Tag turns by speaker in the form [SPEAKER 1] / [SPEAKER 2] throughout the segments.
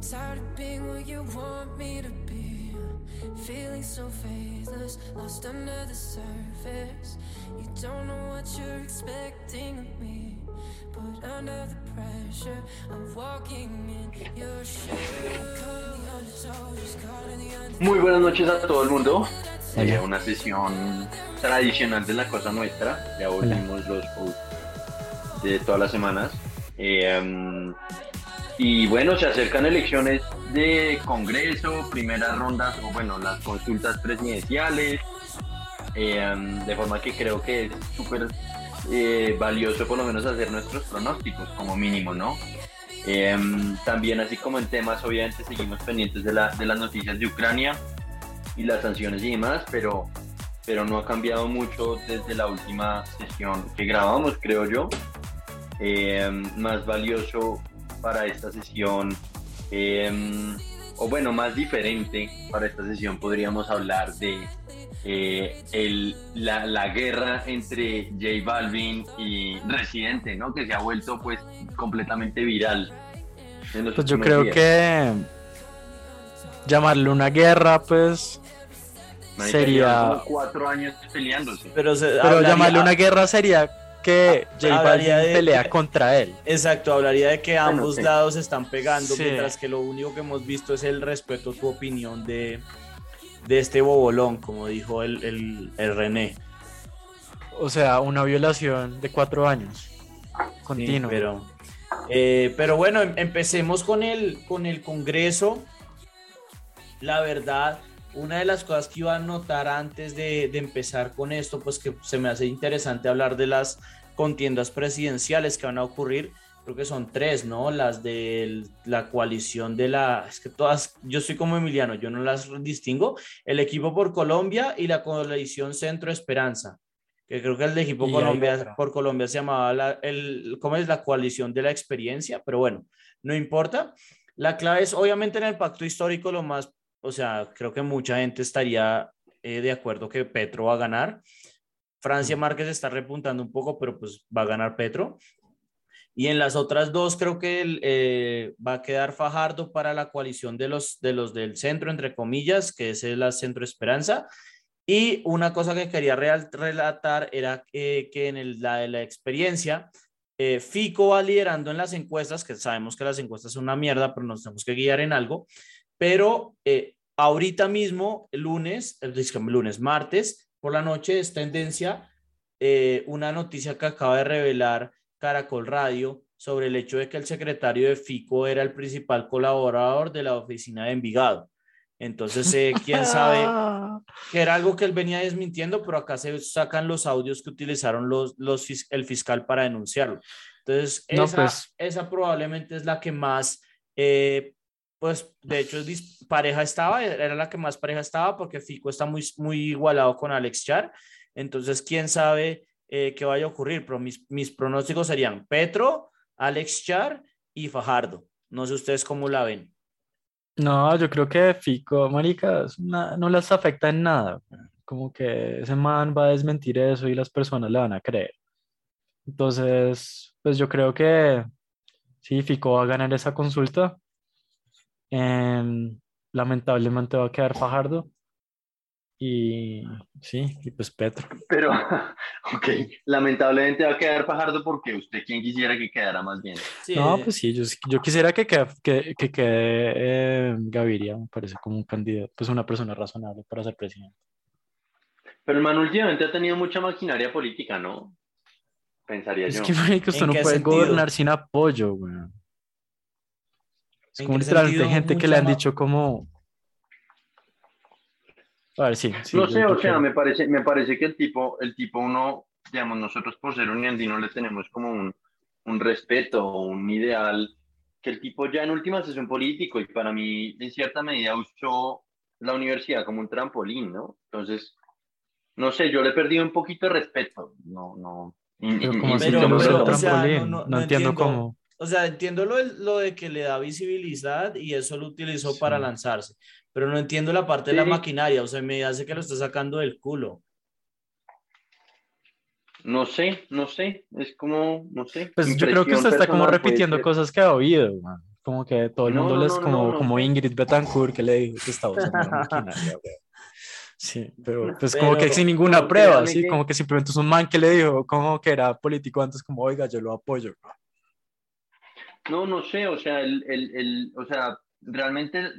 [SPEAKER 1] Tired of being what you want me to be. Feeling so faithless, lost under the surface. You don't know what you're expecting of me. But under the pressure of walking in your shoes.
[SPEAKER 2] Muy buenas noches a todo el mundo. Eh, una sesión tradicional de la cosa nuestra. Ya volvimos los posts de todas las semanas. Eh, um, y bueno, se acercan elecciones de Congreso, primeras rondas, o bueno, las consultas presidenciales. Um, de forma que creo que es súper eh, valioso por lo menos hacer nuestros pronósticos como mínimo, ¿no? Em, también así como en temas, obviamente seguimos pendientes de, la, de las noticias de Ucrania y las sanciones y demás, pero, pero no ha cambiado mucho desde la última sesión que grabamos, creo yo. Em, más valioso para esta sesión, em, o bueno, más diferente para esta sesión, podríamos hablar de eh, el, la, la, guerra entre J Balvin y Residente, ¿no? Que se ha vuelto pues completamente viral.
[SPEAKER 3] Pues yo creo que llamarle una guerra, pues sería
[SPEAKER 2] cuatro años peleándose.
[SPEAKER 3] Pero, llamarle una guerra sería que J Balvin pelea contra él.
[SPEAKER 4] Exacto, hablaría de que ambos lados están pegando, mientras que lo único que hemos visto es el respeto a tu opinión de, de este bobolón, como dijo el, René.
[SPEAKER 3] O sea, una violación de cuatro años. Continuo.
[SPEAKER 4] pero, eh, pero bueno, em, empecemos con el, con el Congreso. La verdad, una de las cosas que iba a notar antes de, de, empezar con esto, pues que se me hace interesante hablar de las contiendas presidenciales que van a ocurrir creo que son tres, ¿no? Las de la coalición de la, es que todas, yo soy como Emiliano, yo no las distingo, el equipo por Colombia y la coalición Centro Esperanza, que creo que el de equipo Colombia, por Colombia se llamaba, la, el, ¿cómo es? La coalición de la experiencia, pero bueno, no importa. La clave es, obviamente en el pacto histórico, lo más, o sea, creo que mucha gente estaría eh, de acuerdo que Petro va a ganar. Francia Márquez está repuntando un poco, pero pues va a ganar Petro. Y en las otras dos creo que eh, va a quedar Fajardo para la coalición de los, de los del centro, entre comillas, que es la Centro Esperanza. Y una cosa que quería relatar era que en el, la de la experiencia, eh, Fico va liderando en las encuestas, que sabemos que las encuestas son una mierda, pero nos tenemos que guiar en algo. Pero eh, ahorita mismo, el lunes, el lunes, martes, por la noche, es tendencia una noticia que acaba de revelar Caracol Radio sobre el hecho de que el secretario de FICO era el principal colaborador de la oficina de Envigado. Entonces, eh, quién sabe que era algo que él venía desmintiendo, pero acá se sacan los audios que utilizaron los, los, el fiscal para denunciarlo. Entonces, esa, pues. esa probablemente es la que más, eh, pues de hecho, pareja estaba, era la que más pareja estaba porque Fico está muy, muy igualado con Alex Char. Entonces, quién sabe eh, que vaya a ocurrir, pero mis, mis pronósticos serían Petro, Alex Char y Fajardo. No sé ustedes cómo la ven.
[SPEAKER 3] No, yo creo que Fico, marica, no les afecta en nada. Como que ese man va a desmentir eso y las personas le van a creer. Entonces, pues yo creo que sí, Fico va a ganar esa consulta. Em, lamentablemente va a quedar Fajardo. Y sí, y pues Petro.
[SPEAKER 2] Pero, ok, lamentablemente va a quedar Fajardo porque usted quién quisiera que quedara más bien.
[SPEAKER 3] no, pues sí, yo, yo quisiera que quede, que, que quede eh, Gaviria, me parece como un candidato, pues una persona razonable para ser presidente.
[SPEAKER 2] Pero el man últimamente ha tenido mucha maquinaria política, ¿no? Pensaría yo.
[SPEAKER 3] Es que, usted no puede gobernar sin apoyo, güey. Es como literalmente gente que le han dicho como a ver, sí.
[SPEAKER 2] no sé, o sea, me parece, me parece que el tipo, el tipo uno, digamos, nosotros por ser un andino le tenemos como un, un respeto, un ideal, que el tipo ya en últimas es un político y para mí en cierta medida usó la universidad como un trampolín, ¿no? Entonces, no sé, yo le he perdido un poquito de respeto, no, no.
[SPEAKER 3] no, entiendo cómo.
[SPEAKER 4] O sea, entiendo lo, lo, de que le da visibilidad y eso lo utilizó para lanzarse pero no entiendo la parte de la maquinaria, o sea, me hace que lo está sacando del culo.
[SPEAKER 2] No sé, no sé, es como, no sé.
[SPEAKER 3] Pues yo creo que usted está como repitiendo cosas que ha oído, como que todo el mundo les, como, como Ingrid Betancourt, que le dijo que estaba usando una maquinaria, Sí, pero pues como que sin ninguna prueba, sí, como que simplemente es un man que le dijo como que era político antes, como, oiga, yo lo apoyo.
[SPEAKER 2] No, no sé, o sea, el, el, el, o sea, realmente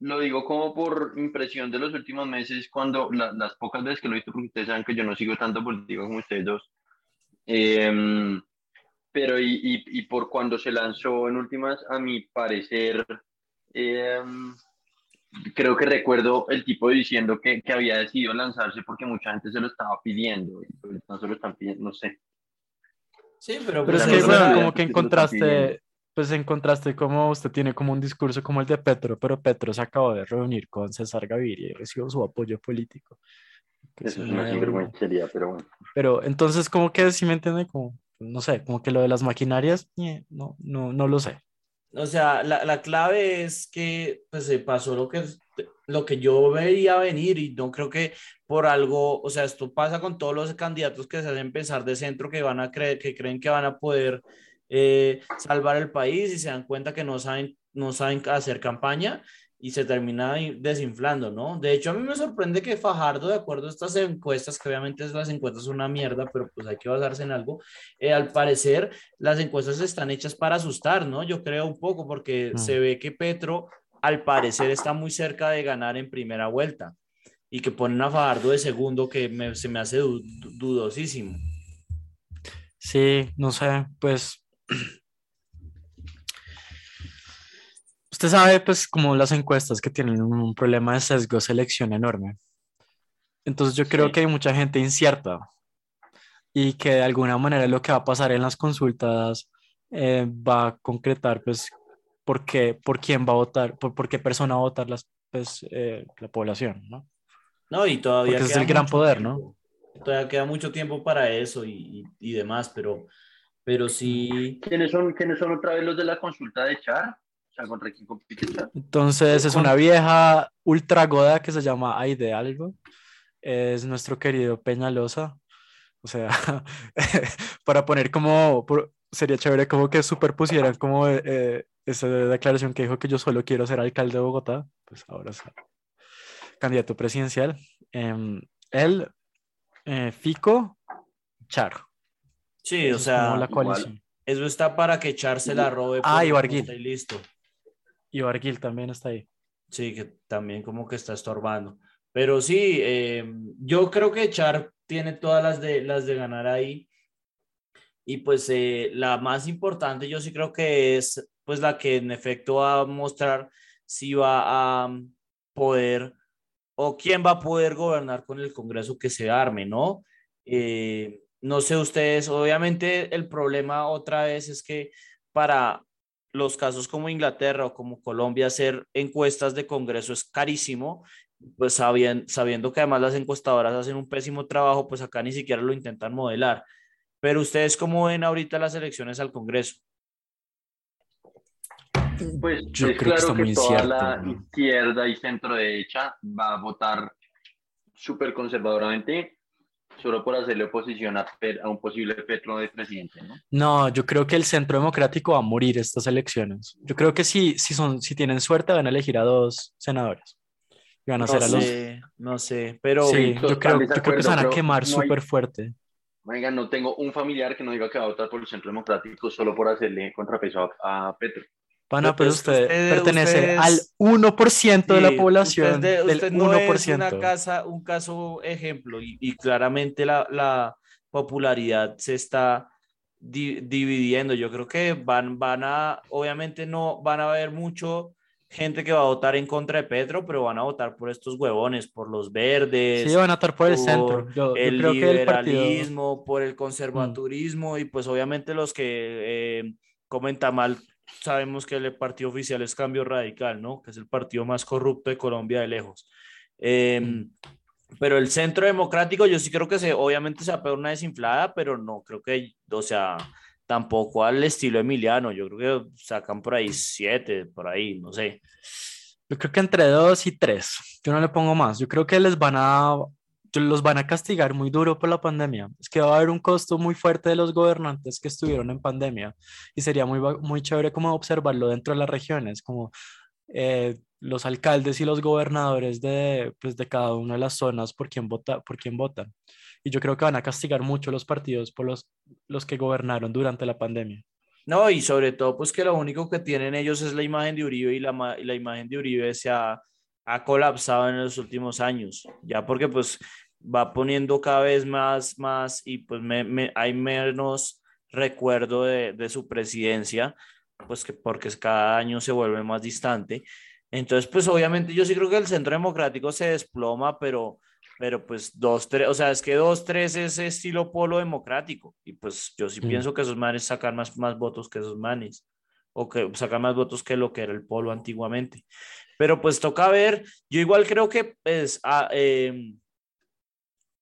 [SPEAKER 2] lo digo como por impresión de los últimos meses, cuando las pocas veces que lo he visto, porque ustedes saben que yo no sigo tanto político como ustedes dos, em, pero y, y, y, por cuando se lanzó en últimas, a mi parecer, em, creo que recuerdo el tipo diciendo que, que, había decidido lanzarse porque mucha gente se lo estaba pidiendo, y pues no se lo están pidiendo, no sé.
[SPEAKER 4] Sí, pero,
[SPEAKER 3] pero es que, bueno, como que encontraste pues encontraste como usted tiene como un discurso como el de Petro, pero Petro se acabó de reunir con César Gaviria y recibió su apoyo político.
[SPEAKER 2] Eso es una sinvergüencería, pero bueno.
[SPEAKER 3] Pero entonces, como que si me entiende, como, no sé, como que lo de las maquinarias, no, no, no lo sé.
[SPEAKER 4] O sea, la, la clave es que pues, se pasó lo que, lo que yo veía venir y no creo que por algo, o sea, esto pasa con todos los candidatos que se hacen pensar de centro que van a creer, que creen que van a poder eh, salvar el país y se dan cuenta que no saben, no saben hacer campaña y se termina desinflando, ¿no? De hecho, a mí me sorprende que Fajardo, de acuerdo a estas encuestas, que obviamente las encuestas son una mierda, pero pues hay que basarse en algo, eh, al parecer las encuestas están hechas para asustar, ¿no? Yo creo un poco porque mm. se ve que Petro, al parecer, está muy cerca de ganar en primera vuelta y que ponen a Fajardo de segundo, que se me hace dudosísimo.
[SPEAKER 3] Sí, no sé, pues Usted sabe, pues, como las encuestas que tienen un problema de sesgo selección enorme. Entonces yo creo que hay mucha gente incierta y que de alguna manera lo que va a pasar en las consultas eh, va a concretar, pues, por, qué, por quién va a votar, por, por qué persona va a votar las, pues, eh, la población, ¿no?
[SPEAKER 4] No, y todavía...
[SPEAKER 3] Porque es el gran poder, ¿no?
[SPEAKER 4] Todavía queda mucho tiempo para eso y, y demás, pero pero sí.
[SPEAKER 2] ¿Quiénes son, ¿Quiénes son otra vez los de la consulta de Char? O sea, ¿contra quién compite Char?
[SPEAKER 3] Entonces es una vieja ultra goda que se llama Aide Algo. Es nuestro querido Peñalosa. O sea, para poner como, sería chévere como que superpusieran como eh, esa declaración que dijo que yo solo quiero ser alcalde de Bogotá, pues ahora es candidato presidencial. Em, él, eh, Fico, Char.
[SPEAKER 4] Sí, o sea, la eso está para que echarse la robe.
[SPEAKER 3] Ah, y Barguil.
[SPEAKER 4] Y listo.
[SPEAKER 3] Y Barguil también está ahí.
[SPEAKER 4] Sí, que también como que está estorbando. Pero sí, eh, yo creo que Char tiene todas las de, las de ganar ahí. Y pues eh, la más importante yo sí creo que es pues la que en efecto va a mostrar si va a poder o quién va a poder gobernar con el Congreso que se arme, ¿no? Eh, no sé ustedes, obviamente el problema otra vez es que para los casos como Inglaterra o como Colombia hacer encuestas de Congreso es carísimo, pues sabiendo, que además las encuestadoras hacen un pésimo trabajo, pues acá ni siquiera lo intentan modelar. Pero ustedes cómo ven ahorita las elecciones al Congreso?
[SPEAKER 2] Pues yo creo claro que, toda la izquierda y centro derecha va a votar súper conservadoramente solo por hacerle oposición a, un posible Petro de presidente, ¿no?
[SPEAKER 3] No, yo creo que el Centro Democrático va a morir estas elecciones. Yo creo que si, si, son, si tienen suerte van a elegir a dos senadores. Y van a
[SPEAKER 4] no
[SPEAKER 3] ser a los...
[SPEAKER 4] No sé, pero...
[SPEAKER 3] Sí, yo creo, yo creo que se van a quemar súper fuerte.
[SPEAKER 2] Oiga, no tengo un familiar que no diga que va a votar por el Centro Democrático solo por hacerle contrapeso a Petro.
[SPEAKER 3] Pana, pero usted, pertenece al 1% de la población. Usted, del no 1%. es
[SPEAKER 4] una casa, un caso ejemplo y, claramente la, la, popularidad se está dividiendo. Yo creo que van, van a, obviamente no van a haber mucho gente que va a votar en contra de Petro, pero van a votar por estos huevones, por los verdes.
[SPEAKER 3] Sí, van a votar por, el centro. Yo,
[SPEAKER 4] el
[SPEAKER 3] creo
[SPEAKER 4] liberalismo, por el conservaturismo mm. y pues obviamente los que eh, comentan mal sabemos que el partido oficial es Cambio Radical, ¿no? Que es el partido más corrupto de Colombia de lejos. Em, pero el centro democrático, yo sí creo que se, obviamente se va a pegar una desinflada, pero no creo que, o sea, tampoco al estilo Emiliano. Yo creo que sacan por ahí siete, por ahí, no sé.
[SPEAKER 3] Yo creo que entre dos y tres. Yo no le pongo más. Yo creo que les van a. los van a castigar muy duro por la pandemia. Es que va a haber un costo muy fuerte de los gobernantes que estuvieron en pandemia y sería muy, muy chévere como observarlo dentro de las regiones, como eh, los alcaldes y los gobernadores de, pues, de cada una de las zonas por quién, vota, por quién votan. Y yo creo que van a castigar mucho los partidos por los, los que gobernaron durante la pandemia.
[SPEAKER 4] No, y sobre todo, pues que lo único que tienen ellos es la imagen de Uribe y la, la imagen de Uribe se ha, ha, colapsado en los últimos años, ya porque pues va poniendo cada vez más, más y pues me, hay menos recuerdo de, de, su presidencia, pues que porque cada año se vuelve más distante. Entonces, pues obviamente yo sí creo que el centro democrático se desploma, pero pero pues dos, tres, o sea, es que dos, tres es estilo polo democrático. Y pues yo sí pienso que esos manes sacan más, más votos que esos manes, o que sacan más votos que lo que era el polo antiguamente. Pero pues toca ver, yo igual creo que pues em,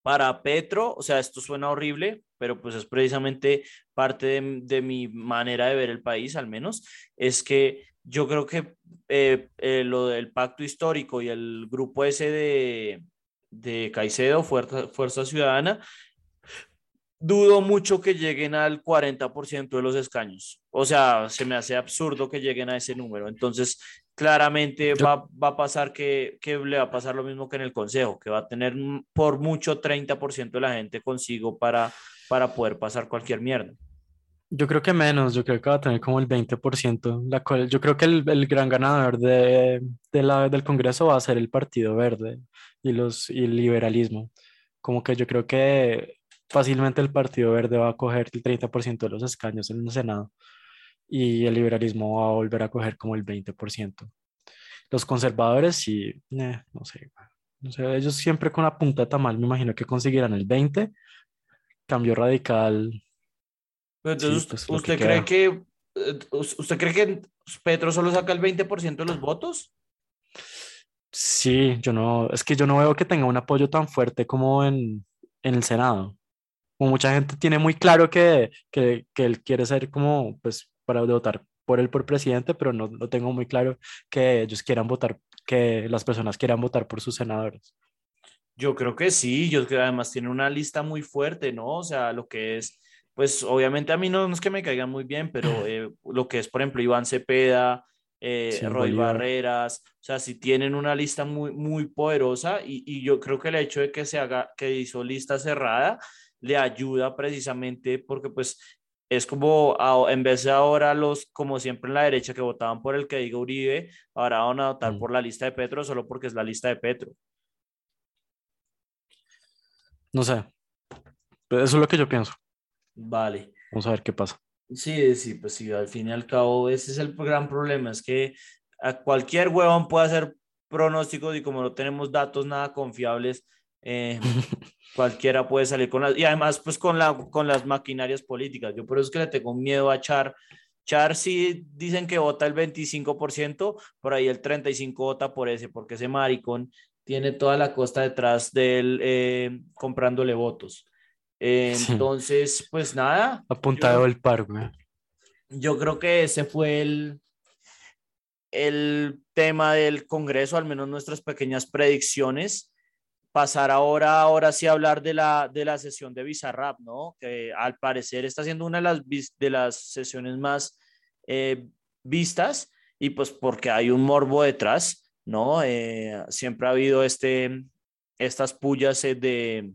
[SPEAKER 4] para Petro, o sea, esto suena horrible, pero pues es precisamente parte de, de mi manera de ver el país, al menos, es que yo creo que eh, eh, lo del pacto histórico y el grupo ese de, de Caicedo, Fuerza, Fuerza Ciudadana, dudo mucho que lleguen al 40% de los escaños. O sea, se me hace absurdo que lleguen a ese número. Entonces, claramente va, va, a pasar que, que, le va a pasar lo mismo que en el Consejo, que va a tener por mucho 30% de la gente consigo para, para poder pasar cualquier mierda.
[SPEAKER 3] Yo creo que menos, yo creo que va a tener como el 20%, la cual, yo creo que el, el gran ganador de, de la, del Congreso va a ser el Partido Verde y, los, y el liberalismo. Como que yo creo que fácilmente el Partido Verde va a coger el 30% de los escaños en el Senado y el liberalismo va a volver a coger como el 20%. Los conservadores sí, eh, no sé, no sé, ellos siempre con la punta de tamal me imagino que conseguirán el 20%, cambio radical
[SPEAKER 4] entonces, pues, ¿usted cree que eh, usted cree que Petro solo saca el 20% de los votos?
[SPEAKER 3] Sí, yo no, es que yo no veo que tenga un apoyo tan fuerte como en, en el Senado. Como mucha gente tiene muy claro que, que, que, él quiere ser como, pues, para votar por él por presidente, pero no lo tengo muy claro que ellos quieran votar, que las personas quieran votar por sus senadores.
[SPEAKER 4] Yo creo que sí, yo creo que además tiene una lista muy fuerte, ¿no? O sea, lo que es pues obviamente a mí no, es que me caigan muy bien, pero eh, lo que es, por ejemplo, Iván Cepeda, eh, Roy Barreras, o sea, si tienen una lista muy, muy poderosa y, y, yo creo que el hecho de que se haga, que hizo lista cerrada, le ayuda precisamente porque pues es como en vez de ahora los, como siempre en la derecha que votaban por el que diga Uribe, ahora van a votar mm. por la lista de Petro solo porque es la lista de Petro.
[SPEAKER 3] No sé, eso es lo que yo pienso.
[SPEAKER 4] Vale.
[SPEAKER 3] Vamos a ver qué pasa.
[SPEAKER 4] Sí, sí, pues sí, al fin y al cabo, ese es el gran problema, es que a cualquier huevón puede hacer pronósticos y como no tenemos datos nada confiables, eh, cualquiera puede salir con las, y además pues con, la, con las maquinarias políticas. Yo por eso es que le tengo miedo a Char. Char sí dicen que vota el 25%, por ahí el 35% vota por ese, porque ese maricón tiene toda la costa detrás de él eh, comprándole votos. Entonces, pues nada.
[SPEAKER 3] Apuntado el par,
[SPEAKER 4] Yo creo que ese fue el, el tema del Congreso, al menos nuestras pequeñas predicciones. Pasar ahora, ahora sí a hablar de la, de la sesión de Bizarrap, ¿no? Que al parecer está siendo una de las, de las sesiones más eh, vistas y pues porque hay un morbo detrás, ¿no? Eh, siempre ha habido este, estas pullas eh, de,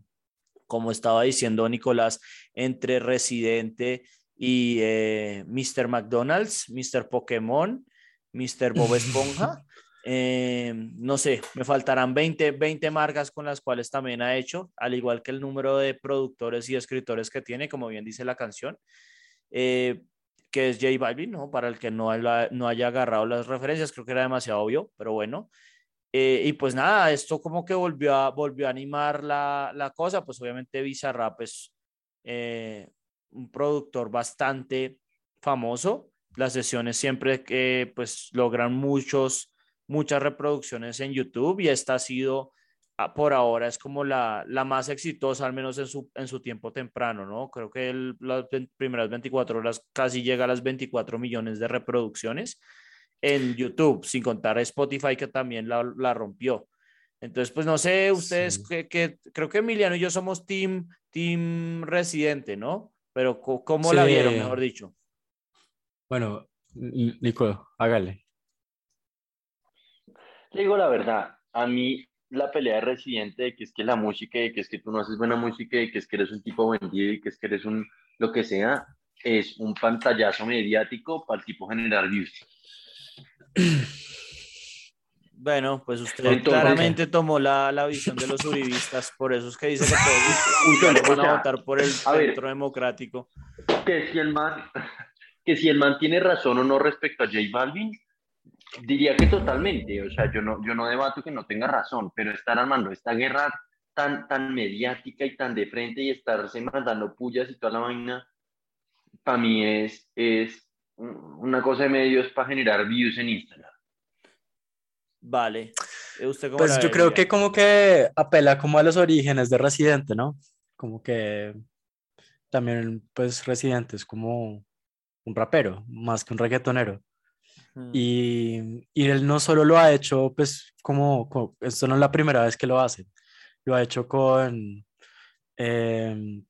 [SPEAKER 4] como estaba diciendo Nicolás, entre Residente y eh, Mr. McDonald's, Mr. Pokémon, Mr. Bob Esponja. Eh, no sé, me faltarán 20, 20 marcas con las cuales también ha hecho, al igual que el número de productores y escritores que tiene, como bien dice la canción, eh, que es J Balvin, ¿no? Para el que no, no haya agarrado las referencias, creo que era demasiado obvio, pero bueno. Eh, y pues nada, esto como que volvió a, volvió a animar la, la cosa, pues obviamente Bizarrap es eh, un productor bastante famoso. Las sesiones siempre que pues logran muchos, muchas reproducciones en YouTube y esta ha sido ah, por ahora es como la, la más exitosa, al menos en su, en su tiempo temprano, ¿no? Creo que el, las primeras 24 horas casi llega a las 24 millones de reproducciones en YouTube, sin contar Spotify que también la, la rompió. Entonces, pues no sé, ustedes, que, creo que Emiliano y yo somos team, team residente, ¿no? Pero ¿cómo la vieron, mejor dicho?
[SPEAKER 3] Bueno, Nico, hágale.
[SPEAKER 2] Le digo la verdad, a mí la pelea de residente de que es que la música, de que es que tú no haces buena música, de que es que eres un tipo vendido y que es que eres un lo que sea, es un pantallazo mediático para el tipo generar views.
[SPEAKER 4] Bueno, pues usted claramente tomó la, la, visión de los uribistas, por eso es que dice que todos van a votar por el centro democrático.
[SPEAKER 2] Que si, el man, que si el man tiene razón o no respecto a J Balvin, diría que totalmente. O sea, yo no, yo no debato que no tenga razón, pero estar armando esta guerra tan, tan mediática y tan de frente y estarse mandando pullas y toda la vaina, para mí es, es una cosa de medios para generar views en Instagram.
[SPEAKER 4] Vale. ¿Usted
[SPEAKER 3] pues yo creo que como que apela como a los orígenes de Residente, ¿no? Como que también pues Residente es como un rapero, más que un reggaetonero. Y, y, él no solo lo ha hecho, pues como, esto no es la primera vez que lo hace, lo ha hecho con, em,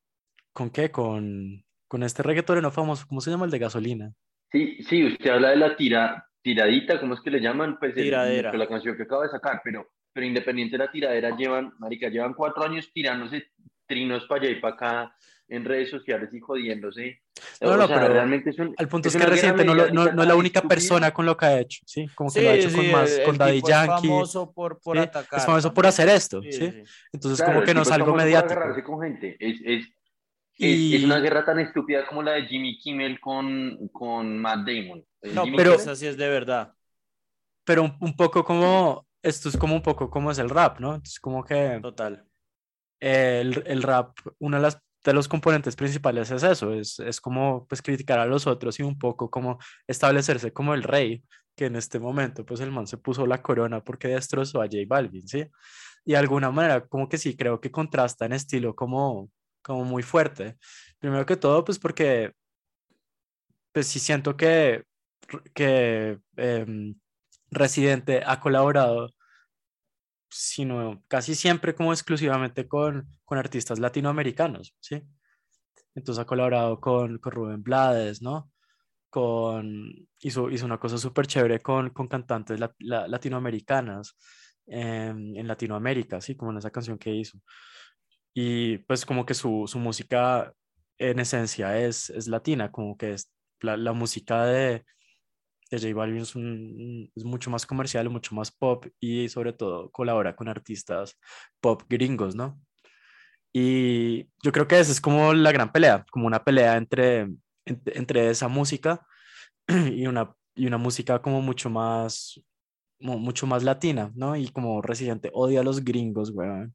[SPEAKER 3] ¿con qué? Con, con este reggaetonero famoso, ¿cómo se llama el de gasolina?
[SPEAKER 2] Sí, sí, usted habla de la tira, tiradita, ¿cómo es que le llaman? Pues
[SPEAKER 4] Tiradera.
[SPEAKER 2] la canción que acaba de sacar, pero, pero independiente de la tiradera, llevan, marica, llevan cuatro años tirándose trinos para allá y para acá en redes sociales y jodiéndose.
[SPEAKER 3] No, no, pero realmente es un, al punto es, que reciente no, no, no, es la única persona con lo que ha hecho, ¿sí? Como que lo ha hecho con más, con Daddy Yankee. Es
[SPEAKER 4] famoso por, por atacar.
[SPEAKER 3] Es famoso por hacer esto, ¿sí? Entonces como que no es algo mediático.
[SPEAKER 2] con gente. Es, es, es, una guerra tan estúpida como la de Jimmy Kimmel con, con Matt Damon.
[SPEAKER 4] No, pero esa sí es de verdad.
[SPEAKER 3] Pero un, un, poco como, esto es como un poco como es el rap, ¿no? Entonces como que...
[SPEAKER 4] Total.
[SPEAKER 3] El, el rap, una de las de los componentes principales es eso, es, es como pues criticar a los otros y un poco como establecerse como el rey, que en este momento pues el man se puso la corona porque destrozó a J Balvin, ¿sí? Y de alguna manera como que sí, creo que contrasta en estilo como, como muy fuerte. Primero que todo pues porque pues sí siento que, que em, Residente ha colaborado sino casi siempre como exclusivamente con, con artistas latinoamericanos, ¿sí? Entonces ha colaborado con, con Rubén Blades, ¿no? Con, hizo, hizo una cosa súper chévere con, con cantantes latinoamericanas em, en Latinoamérica, ¿sí? Como en esa canción que hizo. Y pues como que su, su música en esencia es, es latina, como que es la, la música de, de J Balvin es, es, mucho más comercial, mucho más pop y sobre todo colabora con artistas pop gringos, ¿no? Y yo creo que esa es como la gran pelea, como una pelea entre, entre, esa música y una, y una música como mucho más, mucho más latina, ¿no? Y como Residente odia a los gringos, weón.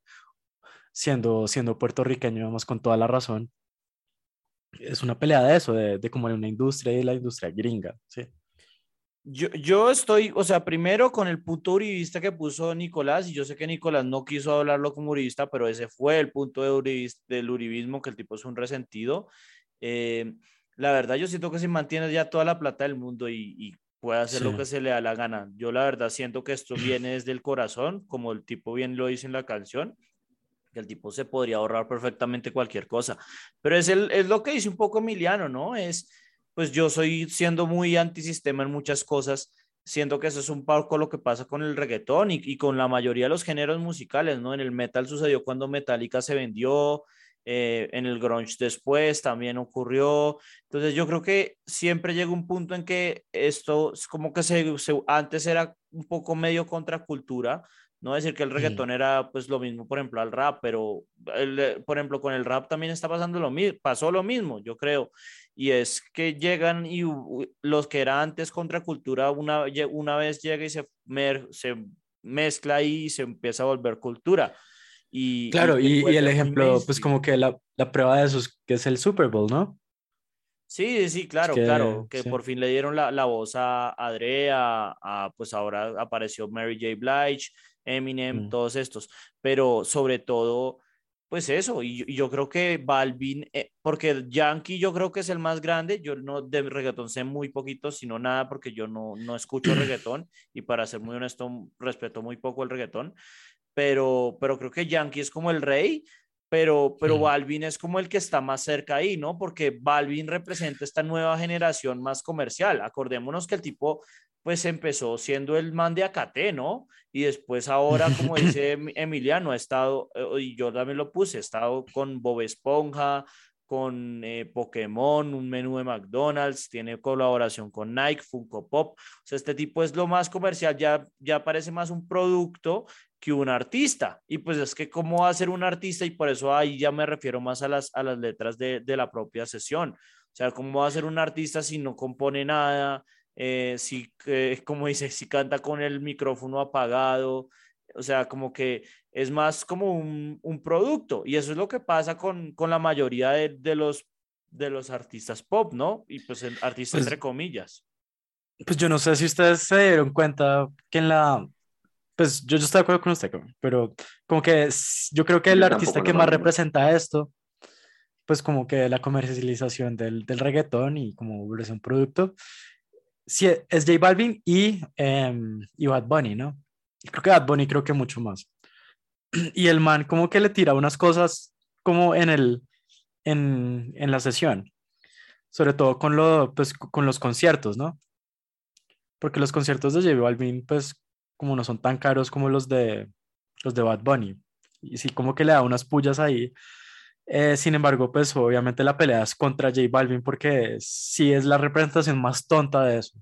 [SPEAKER 3] Siendo, siendo puertorriqueño, vamos con toda la razón. Es una pelea de eso, de, de como una industria y la industria gringa, ¿sí?
[SPEAKER 4] Yo, yo estoy, o sea, primero con el punto uribista que puso Nicolás, y yo sé que Nicolás no quiso hablarlo como uribista, pero ese fue el punto de del uribismo, que el tipo es un resentido. Eh, la verdad, yo siento que si mantiene ya toda la plata del mundo y, puede hacer lo que se le da la gana, yo la verdad siento que esto viene desde el corazón, como el tipo bien lo dice en la canción, que el tipo se podría ahorrar perfectamente cualquier cosa. Pero es, el, es lo que dice un poco Emiliano, ¿no? Es pues yo soy siendo muy antisistema en muchas cosas, siento que eso es un poco lo que pasa con el reggaetón y, con la mayoría de los géneros musicales, ¿no? En el metal sucedió cuando Metallica se vendió, eh, en el grunge después también ocurrió. Entonces yo creo que siempre llega un punto en que esto es como que se, antes era un poco medio contracultura, no decir que el reggaetón era pues lo mismo, por ejemplo, al rap, pero el, por ejemplo con el rap también está pasando lo mismo, pasó lo mismo, yo creo y es que llegan y los que eran antes contracultura, una, una vez llega y se, se mezcla y se empieza a volver cultura. Y,
[SPEAKER 3] claro, y, el ejemplo, pues como que la, la, prueba de eso es que es el Super Bowl, ¿no?
[SPEAKER 4] Sí, sí, claro, claro, que por fin le dieron la, la voz a Andrea, a, pues ahora apareció Mary J. Blige, Eminem, mm. todos estos, pero sobre todo pues eso, y, yo creo que Balvin, eh, porque Yankee yo creo que es el más grande, yo no de reggaetón sé muy poquito, sino nada, porque yo no, no escucho reggaetón, y para ser muy honesto, respeto muy poco el reggaetón, pero, pero creo que Yankee es como el rey, pero, pero Balvin es como el que está más cerca ahí, ¿no? Porque Balvin representa esta nueva generación más comercial. Acordémonos que el tipo pues empezó siendo el man de Acate, ¿no? Y después ahora, como dice Emiliano, ha estado, eh, y yo también lo puse, ha estado con Bob Esponja, con eh, Pokémon, un menú de McDonald's, tiene colaboración con Nike, Funko Pop. O sea, este tipo es lo más comercial, ya, ya parece más un producto que un artista. Y pues es que cómo va a ser un artista y por eso ahí ya me refiero más a las, a las letras de, de la propia sesión. O sea, cómo va a ser un artista si no compone nada, eh, si, eh, como dice, si canta con el micrófono apagado, o sea, como que es más como un, un producto y eso es lo que pasa con, con la mayoría de, de, los, de los artistas pop, ¿no? Y pues artistas pues entre comillas.
[SPEAKER 3] Pues yo no sé si ustedes se dieron cuenta que en la, pues yo, yo estoy de acuerdo con usted, pero como que yo creo que el artista que más representa esto, pues como que la comercialización del, del reggaetón y como es un producto, sí, es J Balvin y, em, y Bad Bunny, ¿no? Creo que Bad Bunny creo que mucho más. Y el man como que le tira unas cosas como en, el, en, en la sesión, sobre todo con, lo, pues, con los conciertos, ¿no? Porque los conciertos de J Balvin, pues como no son tan caros como los de, los de Bad Bunny. Y sí, como que le da unas pullas ahí eh, sin embargo, pues obviamente la pelea es contra J Balvin porque sí es la representación más tonta de eso.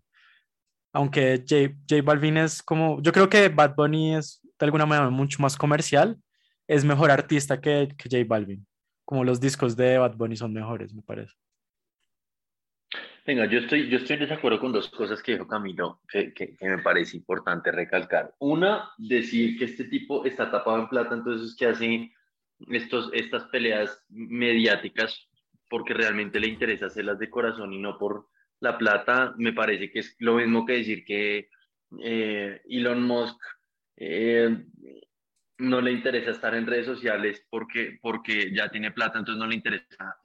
[SPEAKER 3] Aunque J, J Balvin es como, yo creo que Bad Bunny es de alguna manera mucho más comercial, es mejor artista que, que J Balvin. Como los discos de Bad Bunny son mejores, me parece.
[SPEAKER 2] Venga, yo estoy, yo estoy en desacuerdo con dos cosas que dijo Camilo que, que, que, me parece importante recalcar. Una, decir que este tipo está tapado en plata, entonces que hace estos, estas peleas mediáticas porque realmente le interesa hacerlas de corazón y no por la plata, me parece que es lo mismo que decir que eh, Elon Musk eh, no le interesa estar en redes sociales porque, porque ya tiene plata, entonces no le interesa,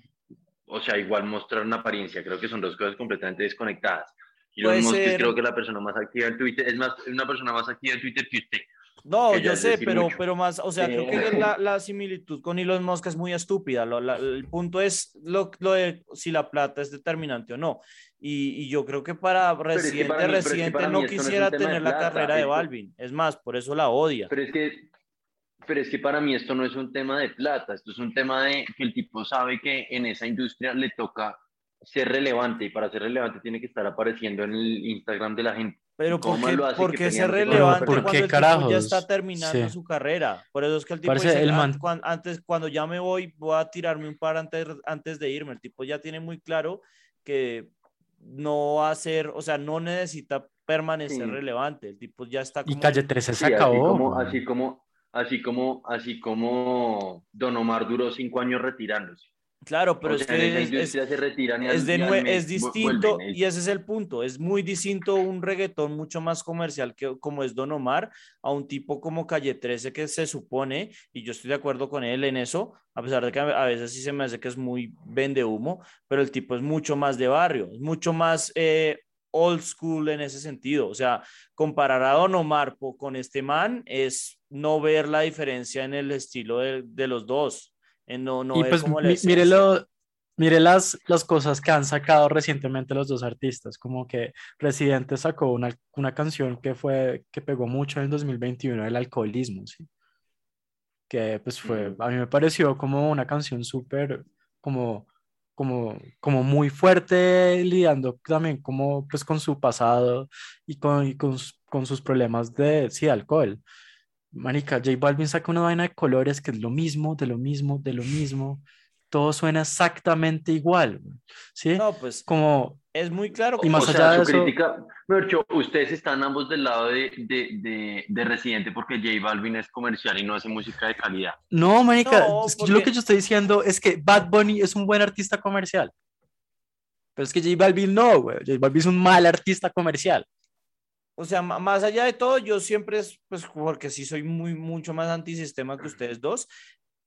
[SPEAKER 2] o sea, igual mostrar una apariencia, creo que son dos cosas completamente desconectadas. Elon Musk es creo que la persona más activa en Twitter, es más, una persona más activa en Twitter que usted.
[SPEAKER 4] No, yo sé, pero, pero más, o sea, creo que la, la, similitud con Elon Musk es muy estúpida. Lo, el punto es lo, lo, de si la plata es determinante o no. Y, y yo creo que para Residente, Residente no quisiera tener la carrera de Balvin. Es más, por eso la odia.
[SPEAKER 2] Pero es que pero es que para mí esto no es un tema de plata, esto es un tema de que el tipo sabe que en esa industria le toca ser relevante y para ser relevante tiene que estar apareciendo en el Instagram de la gente.
[SPEAKER 4] Pero ¿por qué, ¿por qué ser relevante cuando el tipo ya está terminando su carrera? Por eso es que el tipo dice, el man... cuando, antes, cuando ya me voy, voy a tirarme un par antes, antes de irme. El tipo ya tiene muy claro que no va a ser, o sea, no necesita permanecer relevante. El tipo ya está
[SPEAKER 3] como... Y Calle 13 se acabó.
[SPEAKER 2] Así como, así como, así como Don Omar duró cinco años retirándose.
[SPEAKER 4] Claro, pero es que es, es, distinto y ese es el punto. Es muy distinto un reggaetón mucho más comercial que como es Don Omar a un tipo como Calle 13 que se supone, y yo estoy de acuerdo con él en eso, a pesar de que a veces sí se me hace que es muy vende humo, pero el tipo es mucho más de barrio, es mucho más eh, old school en ese sentido. O sea, comparar a Don Omar con este man es no ver la diferencia en el estilo de, de los dos. No, no
[SPEAKER 3] y pues mire, mire las, las cosas que han sacado recientemente los dos artistas, como que Residente sacó una, una canción que fue, que pegó mucho en el 2021, el alcoholismo, ¿sí? Que pues fue, a mí me pareció como una canción súper, como, como, como muy fuerte, lidiando también como pues con su pasado y con, y con, con sus problemas de, sí, alcohol. Marica, J Balvin saca una vaina de colores que es lo mismo, de lo mismo, de lo mismo. Todo suena exactamente igual. ¿Sí?
[SPEAKER 4] No, pues.
[SPEAKER 3] Como.
[SPEAKER 4] Es muy claro.
[SPEAKER 2] Y más allá de eso. Crítica, ustedes están ambos del lado de, de, de, Residente porque J Balvin es comercial y no hace música de calidad.
[SPEAKER 3] No, Marica, lo que yo estoy diciendo es que Bad Bunny es un buen artista comercial. Pero es que J Balvin no, güey. J Balvin es un mal artista comercial
[SPEAKER 4] o sea, más allá de todo, yo siempre, es, pues porque sí soy muy, mucho más antisistema que ustedes dos,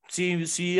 [SPEAKER 4] sí, sí,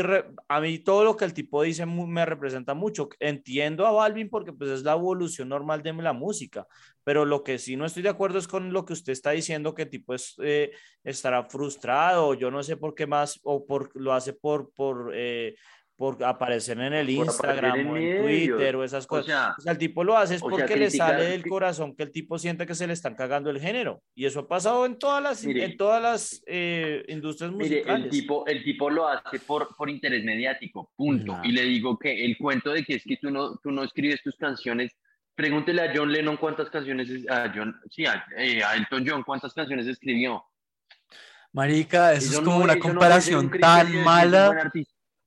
[SPEAKER 4] a mí todo lo que el tipo dice me representa mucho. Entiendo a Balvin porque pues es la evolución normal de la música, pero lo que sí no estoy de acuerdo es con lo que usted está diciendo, que tipo es, eh, estará frustrado, yo no sé por qué más, o por, lo hace por, por eh, por aparecer en el Instagram o en Twitter o esas cosas. O sea, el tipo lo hace es porque le sale del corazón que el tipo siente que se le están cagando el género. Y eso ha pasado en todas las, en todas las eh, industrias musicales.
[SPEAKER 2] el, tipo, el tipo lo hace por, por interés mediático, punto. Y le digo que el cuento de que es que tú no, tú no escribes tus canciones, pregúntele a John Lennon cuántas canciones, a John, sí, a, eh, Elton John cuántas canciones escribió.
[SPEAKER 3] Marica, eso, es como una comparación tan mala.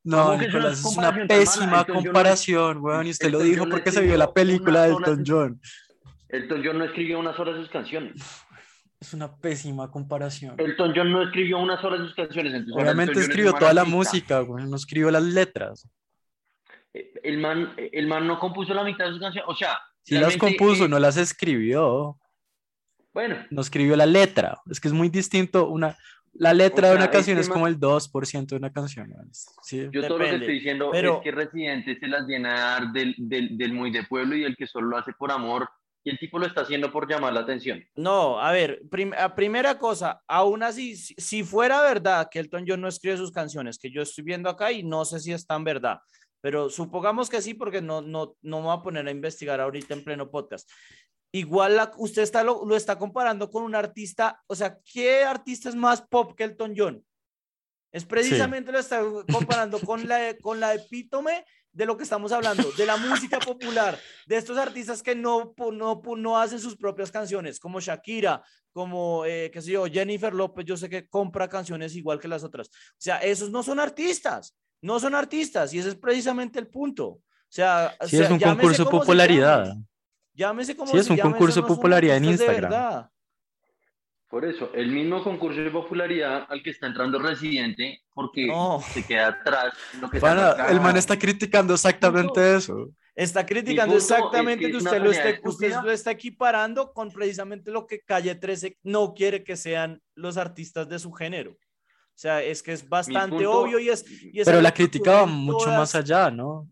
[SPEAKER 3] No, Nicolás, es una pésima comparación, weón, y usted lo dijo porque se vio la película de Elton John.
[SPEAKER 2] Elton John no escribió una sola de sus canciones.
[SPEAKER 3] Es una pésima comparación.
[SPEAKER 2] Elton John no escribió una sola de sus canciones.
[SPEAKER 3] Obviamente escribió toda la música, weón, no escribió las letras.
[SPEAKER 2] Eh, el man, el man no compuso la mitad de sus canciones, o sea...
[SPEAKER 3] Sí las compuso, no las escribió.
[SPEAKER 2] Bueno.
[SPEAKER 3] No escribió la letra. Es que es muy distinto una, la letra de una canción es como el 2% de una canción.
[SPEAKER 2] Sí. Yo todo lo que estoy diciendo es que Residente se las llena del, del, del, muy de pueblo y el que solo lo hace por amor y el tipo lo está haciendo por llamar la atención.
[SPEAKER 4] No, a ver, primera cosa, aún así, si, fuera verdad que Elton John no escribe sus canciones, que yo estoy viendo acá y no sé si es tan verdad, pero supongamos que sí, porque no, no, no me voy a poner a investigar ahorita en pleno podcast. Igual usted está, lo, está comparando con un artista, o sea, ¿qué artista es más pop que Elton John? Es precisamente lo está comparando con la, con la epítome de lo que estamos hablando, de la música popular, de estos artistas que no, no, no hacen sus propias canciones, como Shakira, como, eh, qué sé yo, Jennifer López, yo sé que compra canciones igual que las otras. O sea, esos no son artistas, no son artistas, y ese es precisamente el punto. O sea,
[SPEAKER 3] sí, es un concurso de popularidad.
[SPEAKER 4] Llámese como
[SPEAKER 3] Sí, es un concurso de popularidad en Instagram.
[SPEAKER 2] Por eso, el mismo concurso de popularidad al que está entrando Residente, porque se queda atrás. Lo que
[SPEAKER 3] el man está criticando exactamente eso.
[SPEAKER 4] Está criticando exactamente que usted, lo esté, usted lo está equiparando con precisamente lo que Calle 13 no quiere que sean los artistas de su género. O sea, es que es bastante obvio y es...
[SPEAKER 3] Pero la crítica va mucho más allá, ¿no?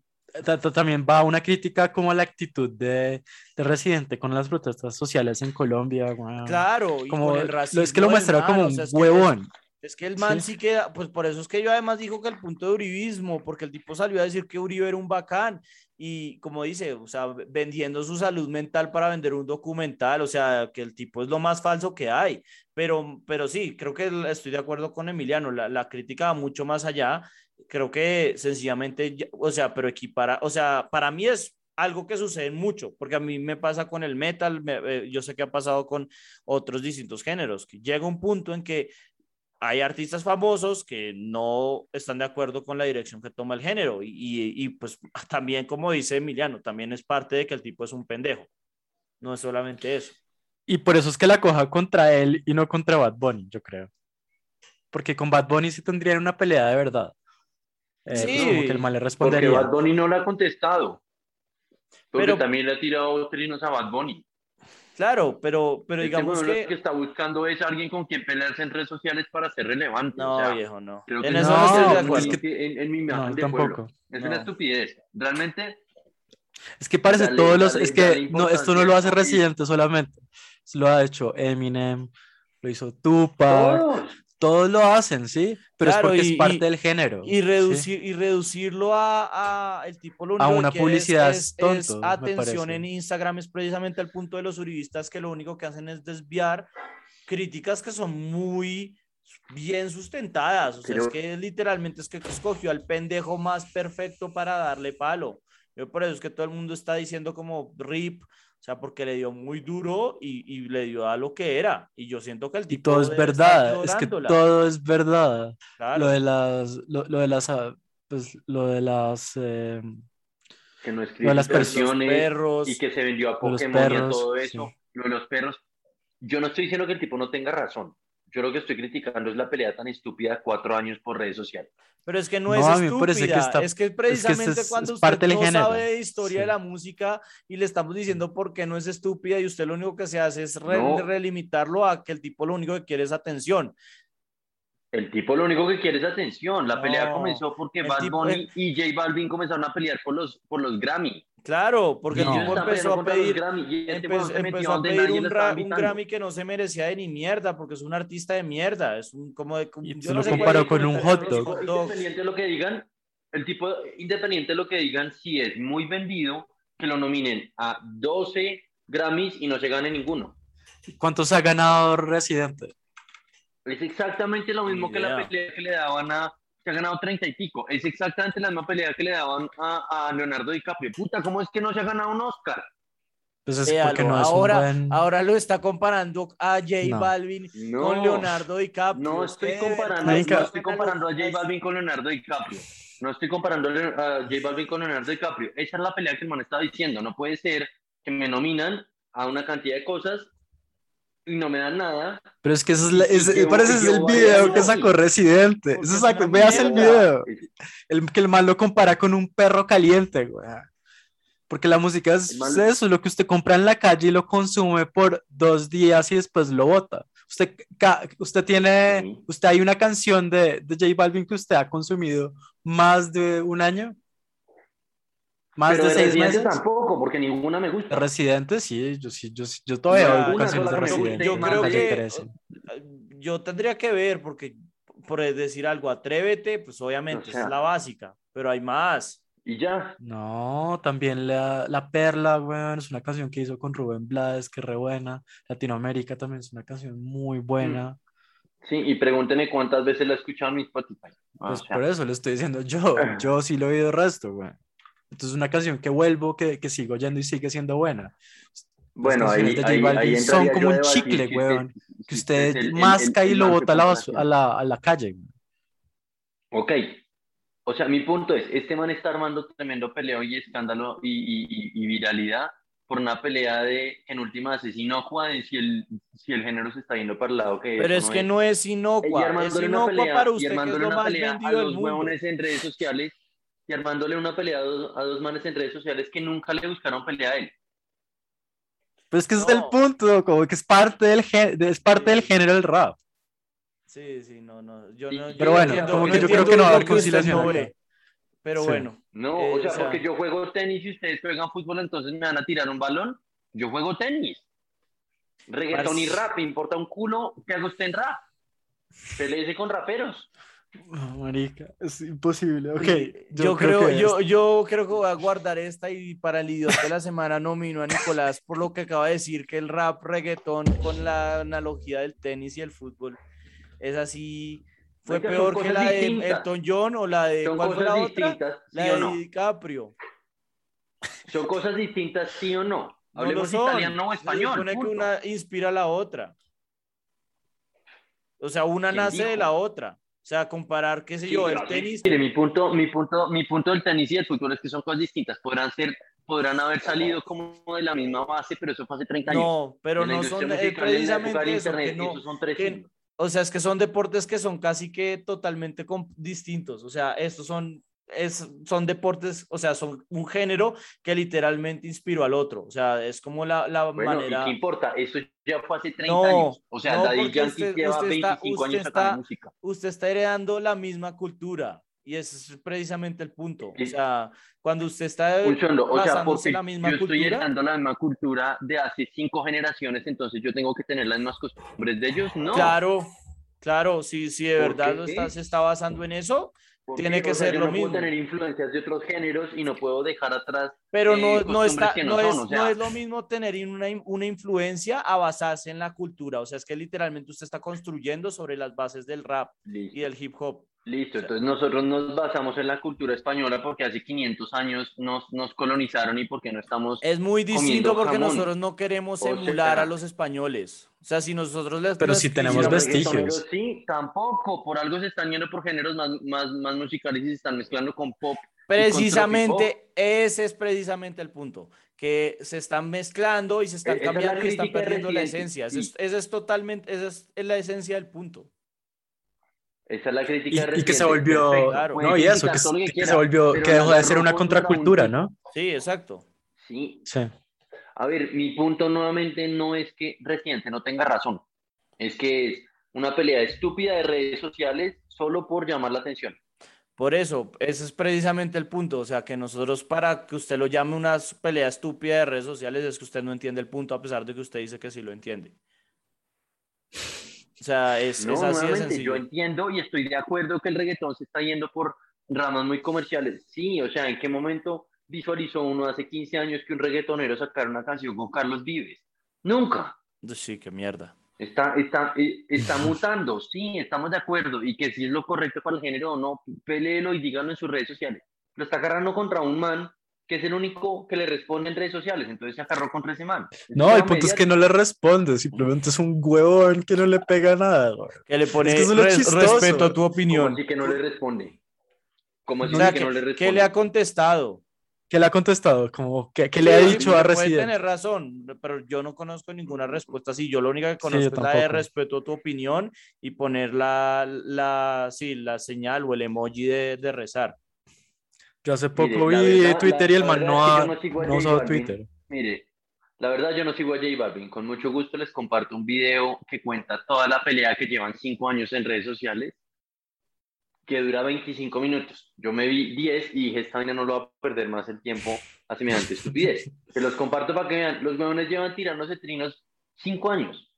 [SPEAKER 3] También va una crítica como a la actitud de, de, Residente con las protestas sociales en Colombia.
[SPEAKER 4] Claro,
[SPEAKER 3] y como el racismo es que lo muestra como un huevón.
[SPEAKER 4] Es que el man sí. queda, pues por eso es que yo además dijo que el punto de uribismo, porque el tipo salió a decir que Uribe era un bacán y como dice, o sea, vendiendo su salud mental para vender un documental, o sea, que el tipo es lo más falso que hay. Pero, pero sí, creo que estoy de acuerdo con Emiliano, la, la crítica va mucho más allá creo que sencillamente, o sea, pero equipara, o sea, para mí es algo que sucede mucho, porque a mí me pasa con el metal, eh, yo sé que ha pasado con otros distintos géneros, que llega un punto en que hay artistas famosos que no están de acuerdo con la dirección que toma el género y, y, pues también, como dice Emiliano, también es parte de que el tipo es un pendejo, no es solamente eso.
[SPEAKER 3] Y por eso es que la coja contra él y no contra Bad Bunny, yo creo. Porque con Bad Bunny sí tendrían una pelea de verdad. Eh, sí, pues, como que el mal le respondería.
[SPEAKER 2] Porque Bad Bunny no le ha contestado. pero también le ha tirado trinos a Bad Bunny.
[SPEAKER 4] Claro, pero, pero digamos
[SPEAKER 2] que... Lo que está buscando es alguien con quien pelearse en redes sociales para ser relevante.
[SPEAKER 4] No, viejo, no.
[SPEAKER 2] en eso no, estoy de acuerdo. Es que en, mi imagen de tampoco. Es una estupidez. Realmente...
[SPEAKER 3] Es que parece todos los... Es que no, esto no lo hace Residente solamente. Lo ha hecho Eminem, lo hizo Tupac, todos lo hacen, ¿sí? Pero es porque es parte del género.
[SPEAKER 4] Y, reducir, y reducirlo a, el tipo
[SPEAKER 3] lo a una publicidad es,
[SPEAKER 4] atención en Instagram es precisamente el punto de los uribistas que lo único que hacen es desviar críticas que son muy bien sustentadas. O sea, es que literalmente es que escogió al pendejo más perfecto para darle palo. Yo por eso es que todo el mundo está diciendo como RIP, o sea, porque le dio muy duro y, y, le dio a lo que era. Y yo siento que el tipo.
[SPEAKER 3] Y todo es verdad. Es que todo es verdad. Lo de las. Lo, de las. Ah, pues, lo de las. Eh,
[SPEAKER 2] que no escribió las personas. Perros, y que se vendió a Pokémon y a todo eso. Lo de los perros. Yo no estoy diciendo que el tipo no tenga razón. Yo lo que estoy criticando es la pelea tan estúpida de cuatro años por redes sociales.
[SPEAKER 4] Pero es que no, es estúpida, es que precisamente cuando usted no sabe de historia de la música y le estamos diciendo por qué no es estúpida y usted lo único que se hace es relimitarlo a que el tipo lo único que quiere es atención.
[SPEAKER 2] El tipo lo único que quiere es atención. La pelea
[SPEAKER 4] No,
[SPEAKER 2] comenzó porque
[SPEAKER 4] el
[SPEAKER 2] Bad
[SPEAKER 4] tipo-
[SPEAKER 2] Bunny y J Balvin comenzaron a pelear por los, por los Grammy.
[SPEAKER 4] Claro, porque
[SPEAKER 3] No.
[SPEAKER 4] el tipo empezó a pedir,
[SPEAKER 2] Grammy este
[SPEAKER 4] empezó, empezó a pedir un, ra- un. Grammy que no se merecía de ni mierda, porque es un artista de mierda. Es un como de.
[SPEAKER 3] Y
[SPEAKER 4] yo
[SPEAKER 3] se
[SPEAKER 4] no
[SPEAKER 3] lo
[SPEAKER 4] sé
[SPEAKER 3] comparó
[SPEAKER 4] el
[SPEAKER 3] con un hot dog.
[SPEAKER 4] hot.
[SPEAKER 2] Independiente de lo que digan, el tipo, independiente de lo que digan, si es muy vendido, que lo nominen a 12 Grammys y no se gane ninguno.
[SPEAKER 3] ¿Cuántos ha ganado Residente?
[SPEAKER 2] Es exactamente lo mismo que la pelea que le daban a. Se ha ganado 30 y pico. Es exactamente la misma pelea que le daban a, a Leonardo DiCaprio. Puta, ¿cómo es que no se ha ganado un Oscar?
[SPEAKER 3] Pues es porque no es
[SPEAKER 4] ahora,
[SPEAKER 3] un buen...
[SPEAKER 4] ahora lo está comparando a J
[SPEAKER 3] No.
[SPEAKER 4] Balvin
[SPEAKER 2] No.
[SPEAKER 4] con Leonardo DiCaprio.
[SPEAKER 2] No estoy comparando,
[SPEAKER 3] Marica.
[SPEAKER 2] no
[SPEAKER 4] es
[SPEAKER 2] estoy comparando a J. Balvin con Leonardo DiCaprio. No estoy comparando a J Balvin con Leonardo DiCaprio. Esa es la pelea que el man estaba diciendo. No puede ser que me nominan a una cantidad de cosas no me dan nada.
[SPEAKER 3] Pero es que ese es, la-
[SPEAKER 2] Y yo-
[SPEAKER 3] parece es
[SPEAKER 2] yo
[SPEAKER 3] el video que sacó Residente. Eso
[SPEAKER 4] es
[SPEAKER 3] sacó, veas el video. El, que el man lo compara con un perro caliente, güey. Porque la música es eso, lo que usted compra en la calle y lo consume por dos días y después lo bota. Usted, ca- usted tiene,
[SPEAKER 2] Sí.
[SPEAKER 3] usted hay una canción de, de J Balvin que usted ha consumido más de un año, más
[SPEAKER 2] Pero
[SPEAKER 3] de seis meses.
[SPEAKER 2] tampoco, porque ninguna me gusta.
[SPEAKER 3] Residente, sí, yo sí, yo, yo todavía
[SPEAKER 2] No,
[SPEAKER 3] oigo canciones de Residente.
[SPEAKER 4] Yo creo que
[SPEAKER 3] 13.
[SPEAKER 4] yo tendría que ver, porque por decir algo, atrévete, pues obviamente
[SPEAKER 2] O
[SPEAKER 4] esa
[SPEAKER 2] sea.
[SPEAKER 4] es la básica, pero hay más.
[SPEAKER 2] Y ya.
[SPEAKER 3] No, también la, la Perla, weón, es una canción que hizo con Rubén Blades, que es re buena. Latinoamérica también es una canción muy buena.
[SPEAKER 2] Sí, y pregúnteme cuántas veces la he escuchado en mi Spotify. O
[SPEAKER 3] Pues
[SPEAKER 2] sea,
[SPEAKER 3] por eso le estoy diciendo yo, yo sí lo he oído el resto, weón. Entonces es una canción que vuelvo, que, que sigo oyendo y sigue siendo buena.
[SPEAKER 2] bueno, ahí, ahí, ahí
[SPEAKER 3] son como
[SPEAKER 2] a
[SPEAKER 3] un chicle,
[SPEAKER 2] si
[SPEAKER 3] weón, Que
[SPEAKER 2] este
[SPEAKER 3] usted
[SPEAKER 2] es el-
[SPEAKER 3] masca
[SPEAKER 2] el-
[SPEAKER 3] y
[SPEAKER 2] el
[SPEAKER 3] lo
[SPEAKER 2] man
[SPEAKER 3] bota a la, a la, a la calle.
[SPEAKER 2] Ok, o sea, mi punto es, este man está armando tremendo peleo y escándalo y, y- y- y viralidad por una pelea de, en últimas, es inocua de si el, si el género se está yendo para el lado que
[SPEAKER 4] Pero es que no es
[SPEAKER 2] Y
[SPEAKER 4] inocua, es inocua
[SPEAKER 2] pelea,
[SPEAKER 4] para
[SPEAKER 2] y
[SPEAKER 4] usted que es lo más
[SPEAKER 2] a
[SPEAKER 4] vendido del
[SPEAKER 2] los
[SPEAKER 4] mundo.
[SPEAKER 2] huevones en redes sociales, y armándole una pelea a dos, a dos manes en redes sociales que nunca le buscaron pelea a él.
[SPEAKER 3] Pero es que ese es el punto, como que es parte del, es parte del género del rap.
[SPEAKER 4] Sí, sí, no, no. Yo
[SPEAKER 2] Sí,
[SPEAKER 4] no yo
[SPEAKER 2] pero
[SPEAKER 4] no
[SPEAKER 2] bueno,
[SPEAKER 4] entiendo-
[SPEAKER 2] como que yo creo
[SPEAKER 3] que no va a haber conciliación.
[SPEAKER 4] Pero
[SPEAKER 3] Sí.
[SPEAKER 4] bueno.
[SPEAKER 2] No,
[SPEAKER 4] Eh,
[SPEAKER 2] o sea,
[SPEAKER 4] o sea-
[SPEAKER 2] porque yo juego tenis y ustedes juegan fútbol, entonces me van a tirar un balón. Yo juego tenis. Reggaetón y rap, ¿me importa un culo que haga usted en rap? Peleese con raperos.
[SPEAKER 3] Oh, marica, es imposible. Ok,
[SPEAKER 4] yo, creo,
[SPEAKER 3] que
[SPEAKER 4] yo, yo creo que voy a guardar esta y para el idiota de la semana nomino a Nicolás por lo que acaba de decir que el rap reggaetón con la analogía del tenis y el fútbol es así. Fue peor que la de. Elton John o la de
[SPEAKER 2] Son
[SPEAKER 4] ¿cuál fue
[SPEAKER 2] cosas
[SPEAKER 4] la otra?
[SPEAKER 2] distintas, sí
[SPEAKER 4] La
[SPEAKER 2] o
[SPEAKER 4] de
[SPEAKER 2] no.
[SPEAKER 4] DiCaprio.
[SPEAKER 2] Son cosas distintas, sí o no.
[SPEAKER 4] No
[SPEAKER 2] Hablemos
[SPEAKER 4] son.
[SPEAKER 2] italiano o
[SPEAKER 4] Se
[SPEAKER 2] español.
[SPEAKER 4] supone que una inspira a la otra. O sea, una
[SPEAKER 2] ¿Quién
[SPEAKER 4] nace de la otra. O sea, comparar, qué sé yo, el tenis.
[SPEAKER 2] mire, mi punto, mi punto, mi punto del tenis y del fútbol es que son cosas distintas. Podrán ser, podrán haber salido como de la misma base, pero eso fue hace 30 años.
[SPEAKER 4] No, pero no son eh,
[SPEAKER 2] musical,
[SPEAKER 4] precisamente eso,
[SPEAKER 2] internet,
[SPEAKER 4] que no,
[SPEAKER 2] son tres
[SPEAKER 4] que- o sea, es que son deportes que son casi que totalmente distintos. O sea, estos son, es, son deportes, o sea, son un género que literalmente inspiró al otro. O sea, es como la, la
[SPEAKER 2] Bueno,
[SPEAKER 4] manera.
[SPEAKER 2] ¿y qué importa? Eso ya fue hace 30
[SPEAKER 4] No,
[SPEAKER 2] años. O sea,
[SPEAKER 4] no,
[SPEAKER 2] Daddy Yankee
[SPEAKER 4] usted-
[SPEAKER 2] lleva
[SPEAKER 4] usted está-
[SPEAKER 2] 25
[SPEAKER 4] usted
[SPEAKER 2] años sacando
[SPEAKER 4] está-
[SPEAKER 2] música.
[SPEAKER 4] usted está heredando la misma cultura. Y ese es precisamente el punto. O
[SPEAKER 2] Sí.
[SPEAKER 4] sea, cuando usted está
[SPEAKER 2] Un segundo, o sea, porque
[SPEAKER 4] la misma
[SPEAKER 2] yo estoy
[SPEAKER 4] cultura,
[SPEAKER 2] heredando la misma cultura de hace cinco generaciones, entonces yo tengo que tener las mismas costumbres de ellos. No.
[SPEAKER 4] claro, claro, si, si de
[SPEAKER 2] ¿Por
[SPEAKER 4] verdad lo está, se está basando en eso,
[SPEAKER 2] ¿Por
[SPEAKER 4] tiene que
[SPEAKER 2] O sea,
[SPEAKER 4] ser
[SPEAKER 2] yo
[SPEAKER 4] lo
[SPEAKER 2] no puedo
[SPEAKER 4] mismo.
[SPEAKER 2] tener influencias de otros géneros y no puedo dejar atrás.
[SPEAKER 4] pero
[SPEAKER 2] eh,
[SPEAKER 4] no, no, está, no,
[SPEAKER 2] no
[SPEAKER 4] es,
[SPEAKER 2] son, o sea-
[SPEAKER 4] no es lo mismo tener una, una influencia a basarse en la cultura. O sea, es que literalmente usted está construyendo sobre las bases del rap
[SPEAKER 2] Listo.
[SPEAKER 4] y del hip hop.
[SPEAKER 2] Listo, entonces nosotros nos basamos en la cultura española porque hace 500 años nos, nos colonizaron y porque no estamos...
[SPEAKER 4] Es muy distinto porque
[SPEAKER 2] jamón.
[SPEAKER 4] nosotros no queremos emular a los españoles. O sea, si nosotros les...
[SPEAKER 3] Pero si tenemos vestigios.
[SPEAKER 2] Sí, tampoco. Por algo se están yendo por géneros más, más, más musicales y se están mezclando con pop.
[SPEAKER 4] Precisamente, ese es precisamente el punto, que se están mezclando y se están
[SPEAKER 2] E- esa es
[SPEAKER 4] cambiando y están perdiendo la esencia. Ese es,
[SPEAKER 2] sí.
[SPEAKER 4] ese es totalmente, esa es, es la esencia del punto.
[SPEAKER 2] Esa es la crítica
[SPEAKER 3] Y, y que se volvió,
[SPEAKER 4] Claro.
[SPEAKER 3] no, y eso, que, se volvió, que dejó de ser una
[SPEAKER 2] contra un
[SPEAKER 3] contracultura. ¿no?
[SPEAKER 4] Sí, exacto.
[SPEAKER 2] Sí,
[SPEAKER 3] Sí.
[SPEAKER 2] A ver, mi punto nuevamente no es que Residente no tenga razón. Es que es una pelea estúpida de redes sociales solo por llamar la atención.
[SPEAKER 4] Por eso, ese es precisamente el punto. O sea, que nosotros para que usted lo llame una pelea estúpida de redes sociales es que usted no entiende el punto a pesar de que usted dice que sí lo entiende. O sea, es,
[SPEAKER 2] No,
[SPEAKER 4] es así de sencillo.
[SPEAKER 2] yo entiendo y estoy de acuerdo que el reggaetón se está yendo por ramas muy comerciales. Sí, o sea, ¿en qué momento visualizó uno hace 15 años que un reggaetonero sacara una canción con Carlos Vives? Nunca.
[SPEAKER 4] Sí, qué mierda.
[SPEAKER 2] Está, está, eh, está mutando, sí, estamos de acuerdo. Y que si es lo correcto para el género o no, peléelo y díganlo en sus redes sociales. Lo está agarrando contra un man que es el único que le responde en redes sociales, entonces se agarró contra ese man.
[SPEAKER 3] No, el punto es que no le responde, simplemente es un huevón que no le pega nada. güey.
[SPEAKER 4] Que le pone
[SPEAKER 3] que es lo
[SPEAKER 4] res- respeto a tu
[SPEAKER 2] ¿Cómo
[SPEAKER 4] opinión.
[SPEAKER 2] así que no le responde? ¿Cómo así
[SPEAKER 4] O sea,
[SPEAKER 2] que,
[SPEAKER 4] que,
[SPEAKER 2] no le
[SPEAKER 4] que
[SPEAKER 2] responde?
[SPEAKER 4] le ha contestado.
[SPEAKER 3] ¿Qué le ha contestado? Como, ¿qué, qué le ha
[SPEAKER 4] Sí,
[SPEAKER 3] dicho
[SPEAKER 4] puede
[SPEAKER 3] a Resident?
[SPEAKER 4] tener razón, pero yo no conozco ninguna respuesta así. Yo lo único que
[SPEAKER 3] Sí,
[SPEAKER 4] conozco
[SPEAKER 3] yo
[SPEAKER 4] es la de respeto a tu opinión y poner la, la, sí, la señal o el emoji de, de rezar.
[SPEAKER 3] Yo hace poco
[SPEAKER 2] Mire,
[SPEAKER 3] vi
[SPEAKER 2] verdad-
[SPEAKER 3] Twitter
[SPEAKER 2] la-
[SPEAKER 3] y el man no
[SPEAKER 2] es que
[SPEAKER 3] ha
[SPEAKER 2] no
[SPEAKER 3] no
[SPEAKER 2] J
[SPEAKER 3] usado. Twitter.
[SPEAKER 2] Mire, la verdad yo no sigo a J Balvin. Con mucho gusto les comparto un video que cuenta toda la pelea que llevan cinco años en redes sociales, que dura 25 minutos. Yo me vi 10 y dije, esta vaina no lo va a perder más el tiempo a semejante estupidez. Se los comparto para que vean, los huevones llevan tirándose trinos cinco años.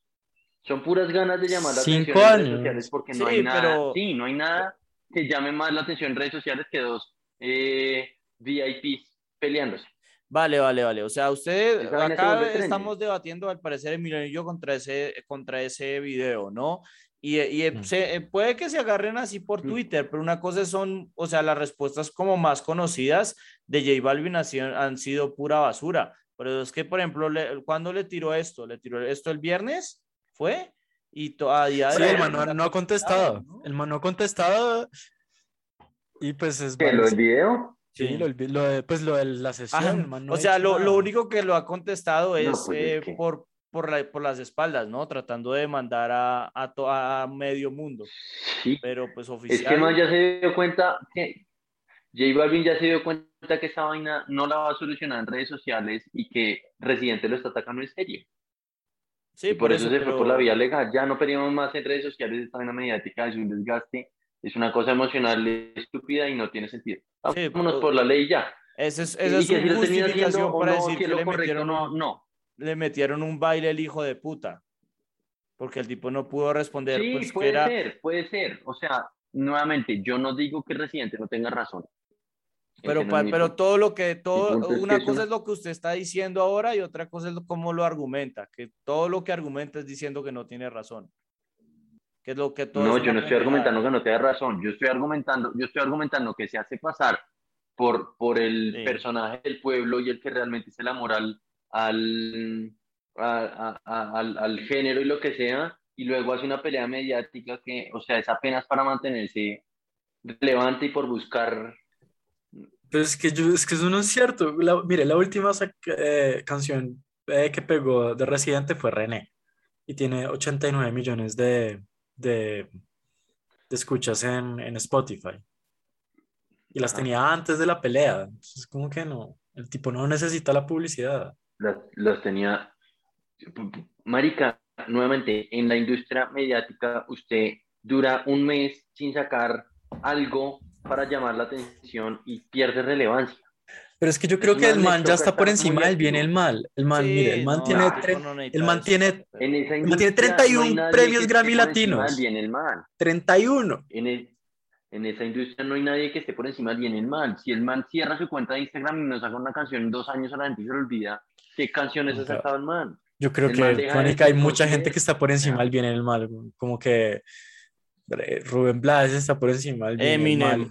[SPEAKER 2] Son puras ganas de llamar la
[SPEAKER 3] Cinco
[SPEAKER 2] atención en redes
[SPEAKER 3] años.
[SPEAKER 2] sociales porque no
[SPEAKER 4] Sí,
[SPEAKER 2] hay nada,
[SPEAKER 4] pero-
[SPEAKER 2] sí, no hay nada que llame más la atención en redes sociales que dos eh, VIPs peleándose.
[SPEAKER 4] Vale, vale, vale. O sea, usted acá estamos debatiendo al parecer Emilio y yo contra ese, contra ese video, ¿no? Y, y
[SPEAKER 3] Mm.
[SPEAKER 4] se- puede que se agarren así por
[SPEAKER 2] Mm.
[SPEAKER 4] Twitter, pero una cosa son, o sea, las respuestas como más conocidas de J Balvin han sido, han sido pura basura. Pero es que, por ejemplo, le, ¿cuándo le tiró esto? ¿Le tiró esto el viernes? ¿Fue? Y to- a día de
[SPEAKER 3] Sí,
[SPEAKER 4] hoy
[SPEAKER 3] el man no, no ha contestado.
[SPEAKER 4] ¿no?
[SPEAKER 3] El man no ha contestado. Y pues es.
[SPEAKER 2] ¿Qué, lo del video?
[SPEAKER 3] Sí,
[SPEAKER 4] Sí.
[SPEAKER 3] lo, del- lo pues lo de la sesión.
[SPEAKER 4] Ajá,
[SPEAKER 3] man no
[SPEAKER 4] o sea, lo, lo único que lo ha contestado es,
[SPEAKER 2] pues,
[SPEAKER 4] eh,
[SPEAKER 2] que-
[SPEAKER 4] por, por, la- por las espaldas, ¿no? Tratando de mandar a, a, to- a medio mundo.
[SPEAKER 2] Sí.
[SPEAKER 4] Pero pues
[SPEAKER 2] Es
[SPEAKER 4] oficial.
[SPEAKER 2] que más ya se dio cuenta que J Balvin ya se dio cuenta que esa vaina no la va a solucionar en redes sociales y que Residente lo está atacando en serio.
[SPEAKER 4] sí,
[SPEAKER 2] y por, eso, se fue
[SPEAKER 4] pero-
[SPEAKER 2] por la vía legal. Ya no pedimos más en redes sociales esta vaina mediática, es un desgaste, es una cosa emocional estúpida y no tiene sentido.
[SPEAKER 4] Sí,
[SPEAKER 2] Vámonos
[SPEAKER 4] pero-
[SPEAKER 2] por la ley ya.
[SPEAKER 4] Ese es,
[SPEAKER 2] Y
[SPEAKER 4] esa es
[SPEAKER 2] que
[SPEAKER 4] su justificación para
[SPEAKER 2] no,
[SPEAKER 4] decir que
[SPEAKER 2] es lo
[SPEAKER 4] le
[SPEAKER 2] correcto
[SPEAKER 4] metieron,
[SPEAKER 2] no, no.
[SPEAKER 4] Le metieron un baile el hijo de puta. Porque el tipo no pudo responder.
[SPEAKER 2] Sí,
[SPEAKER 4] pues, que
[SPEAKER 2] puede
[SPEAKER 4] era,
[SPEAKER 2] ser, puede ser. O sea, nuevamente, yo no digo que Residente no tenga razón.
[SPEAKER 4] Pero,
[SPEAKER 2] no
[SPEAKER 4] pa-
[SPEAKER 2] es
[SPEAKER 4] pero todo lo que, todo,
[SPEAKER 2] es que
[SPEAKER 4] una
[SPEAKER 2] es
[SPEAKER 4] cosa
[SPEAKER 2] una-
[SPEAKER 4] es lo que usted está diciendo ahora y otra cosa es cómo lo argumenta, que todo lo que argumenta es diciendo que no tiene razón. Que es lo que todo
[SPEAKER 2] No,
[SPEAKER 4] es
[SPEAKER 2] yo no estoy argumentando que no te da razón. Yo estoy argumentando, yo estoy argumentando que se hace pasar por, por el
[SPEAKER 4] Sí.
[SPEAKER 2] personaje del pueblo y el que realmente se la moral al, a- a- al, al género y lo que sea, y luego hace una pelea mediática que, o sea, es apenas para mantenerse relevante y por buscar.
[SPEAKER 3] Pero es que, yo, es que eso no es cierto. La- mire, la última eh, canción eh, que pegó de Residente fue René. Y tiene 89 millones de, de, de escuchas en, en Spotify. Y las
[SPEAKER 2] Ajá.
[SPEAKER 3] tenía antes de la pelea. Entonces, como que no. El tipo no necesita la publicidad.
[SPEAKER 2] Las, las tenía. Marica, nuevamente, en la industria mediática, usted dura un mes sin sacar algo para llamar la atención y pierde relevancia.
[SPEAKER 3] Pero es que yo creo que el man ya está por encima del bien y el mal. El man,
[SPEAKER 4] Sí,
[SPEAKER 3] mire, el man
[SPEAKER 4] no,
[SPEAKER 3] tiene,
[SPEAKER 4] el no
[SPEAKER 3] el man tiene
[SPEAKER 2] En esa
[SPEAKER 3] El man tiene
[SPEAKER 2] industria
[SPEAKER 3] 31
[SPEAKER 2] no hay nadie
[SPEAKER 3] premios Grammy
[SPEAKER 2] por encima
[SPEAKER 3] latinos.
[SPEAKER 2] del bien y el mal.
[SPEAKER 3] 31.
[SPEAKER 2] En, el- en esa industria no hay nadie que esté por encima del bien y el mal. Si el man cierra su cuenta de Instagram y nos saca una canción en dos años a la gente se le olvida qué canciones ha sacado el man.
[SPEAKER 3] Yo creo
[SPEAKER 2] El
[SPEAKER 3] que, Mónica, hay mucha gente que está por encima del bien y el mal. Como que eh, Rubén Blades está por encima del bien y el
[SPEAKER 4] Eminem.
[SPEAKER 3] mal.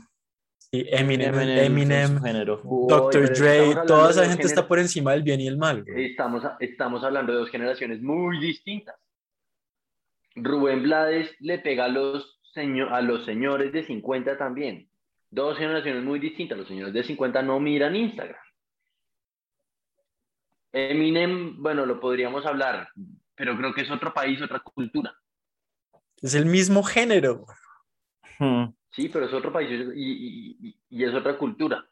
[SPEAKER 3] Sí, Eminem,
[SPEAKER 4] Eminem,
[SPEAKER 3] Eminem, Dr. Dre, toda esa gente está por encima del bien y el mal.
[SPEAKER 2] Estamos, estamos hablando de dos generaciones muy distintas. Rubén Blades le pega a los, a los señores de 50 también. Dos generaciones muy distintas. Los señores de 50 no miran Instagram. Eminem, bueno, lo podríamos hablar, pero creo que es otro país, otra cultura.
[SPEAKER 3] Es el mismo género.
[SPEAKER 4] Hmm.
[SPEAKER 2] Sí, pero es otro país y, y- y- y es otra cultura.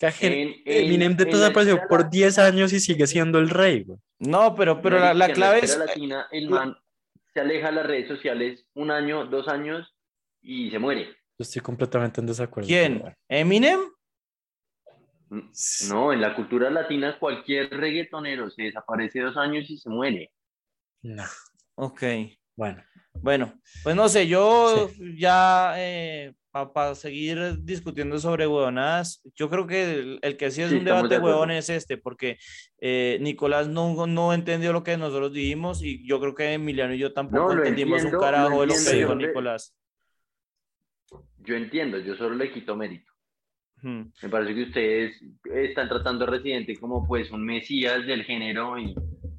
[SPEAKER 2] En-
[SPEAKER 3] Eminem de
[SPEAKER 2] en
[SPEAKER 3] todo
[SPEAKER 2] la
[SPEAKER 3] desapareció
[SPEAKER 2] escala-
[SPEAKER 3] por 10 años y sigue siendo el rey. güey.
[SPEAKER 4] No, pero, pero la, la
[SPEAKER 2] En
[SPEAKER 4] clave es.
[SPEAKER 2] esfera latina, el man, se aleja de las redes sociales un año, dos años y se muere.
[SPEAKER 3] Yo estoy completamente en desacuerdo.
[SPEAKER 4] ¿Quién? ¿Eminem?
[SPEAKER 2] No, en la cultura latina cualquier reggaetonero se desaparece dos años y se muere.
[SPEAKER 3] No.
[SPEAKER 4] Ok.
[SPEAKER 3] Bueno.
[SPEAKER 4] Bueno, pues no sé, yo ya eh, para seguir discutiendo sobre huevonadas, yo creo que el, que sí es un debate de huevón es este, porque eh, Nicolás no, no entendió lo que nosotros dijimos y yo creo que Emiliano y yo tampoco entendimos un carajo de lo que dijo Nicolás.
[SPEAKER 2] Yo entiendo, yo solo le quito mérito. Me parece que ustedes están tratando a Residente como pues un mesías del género y,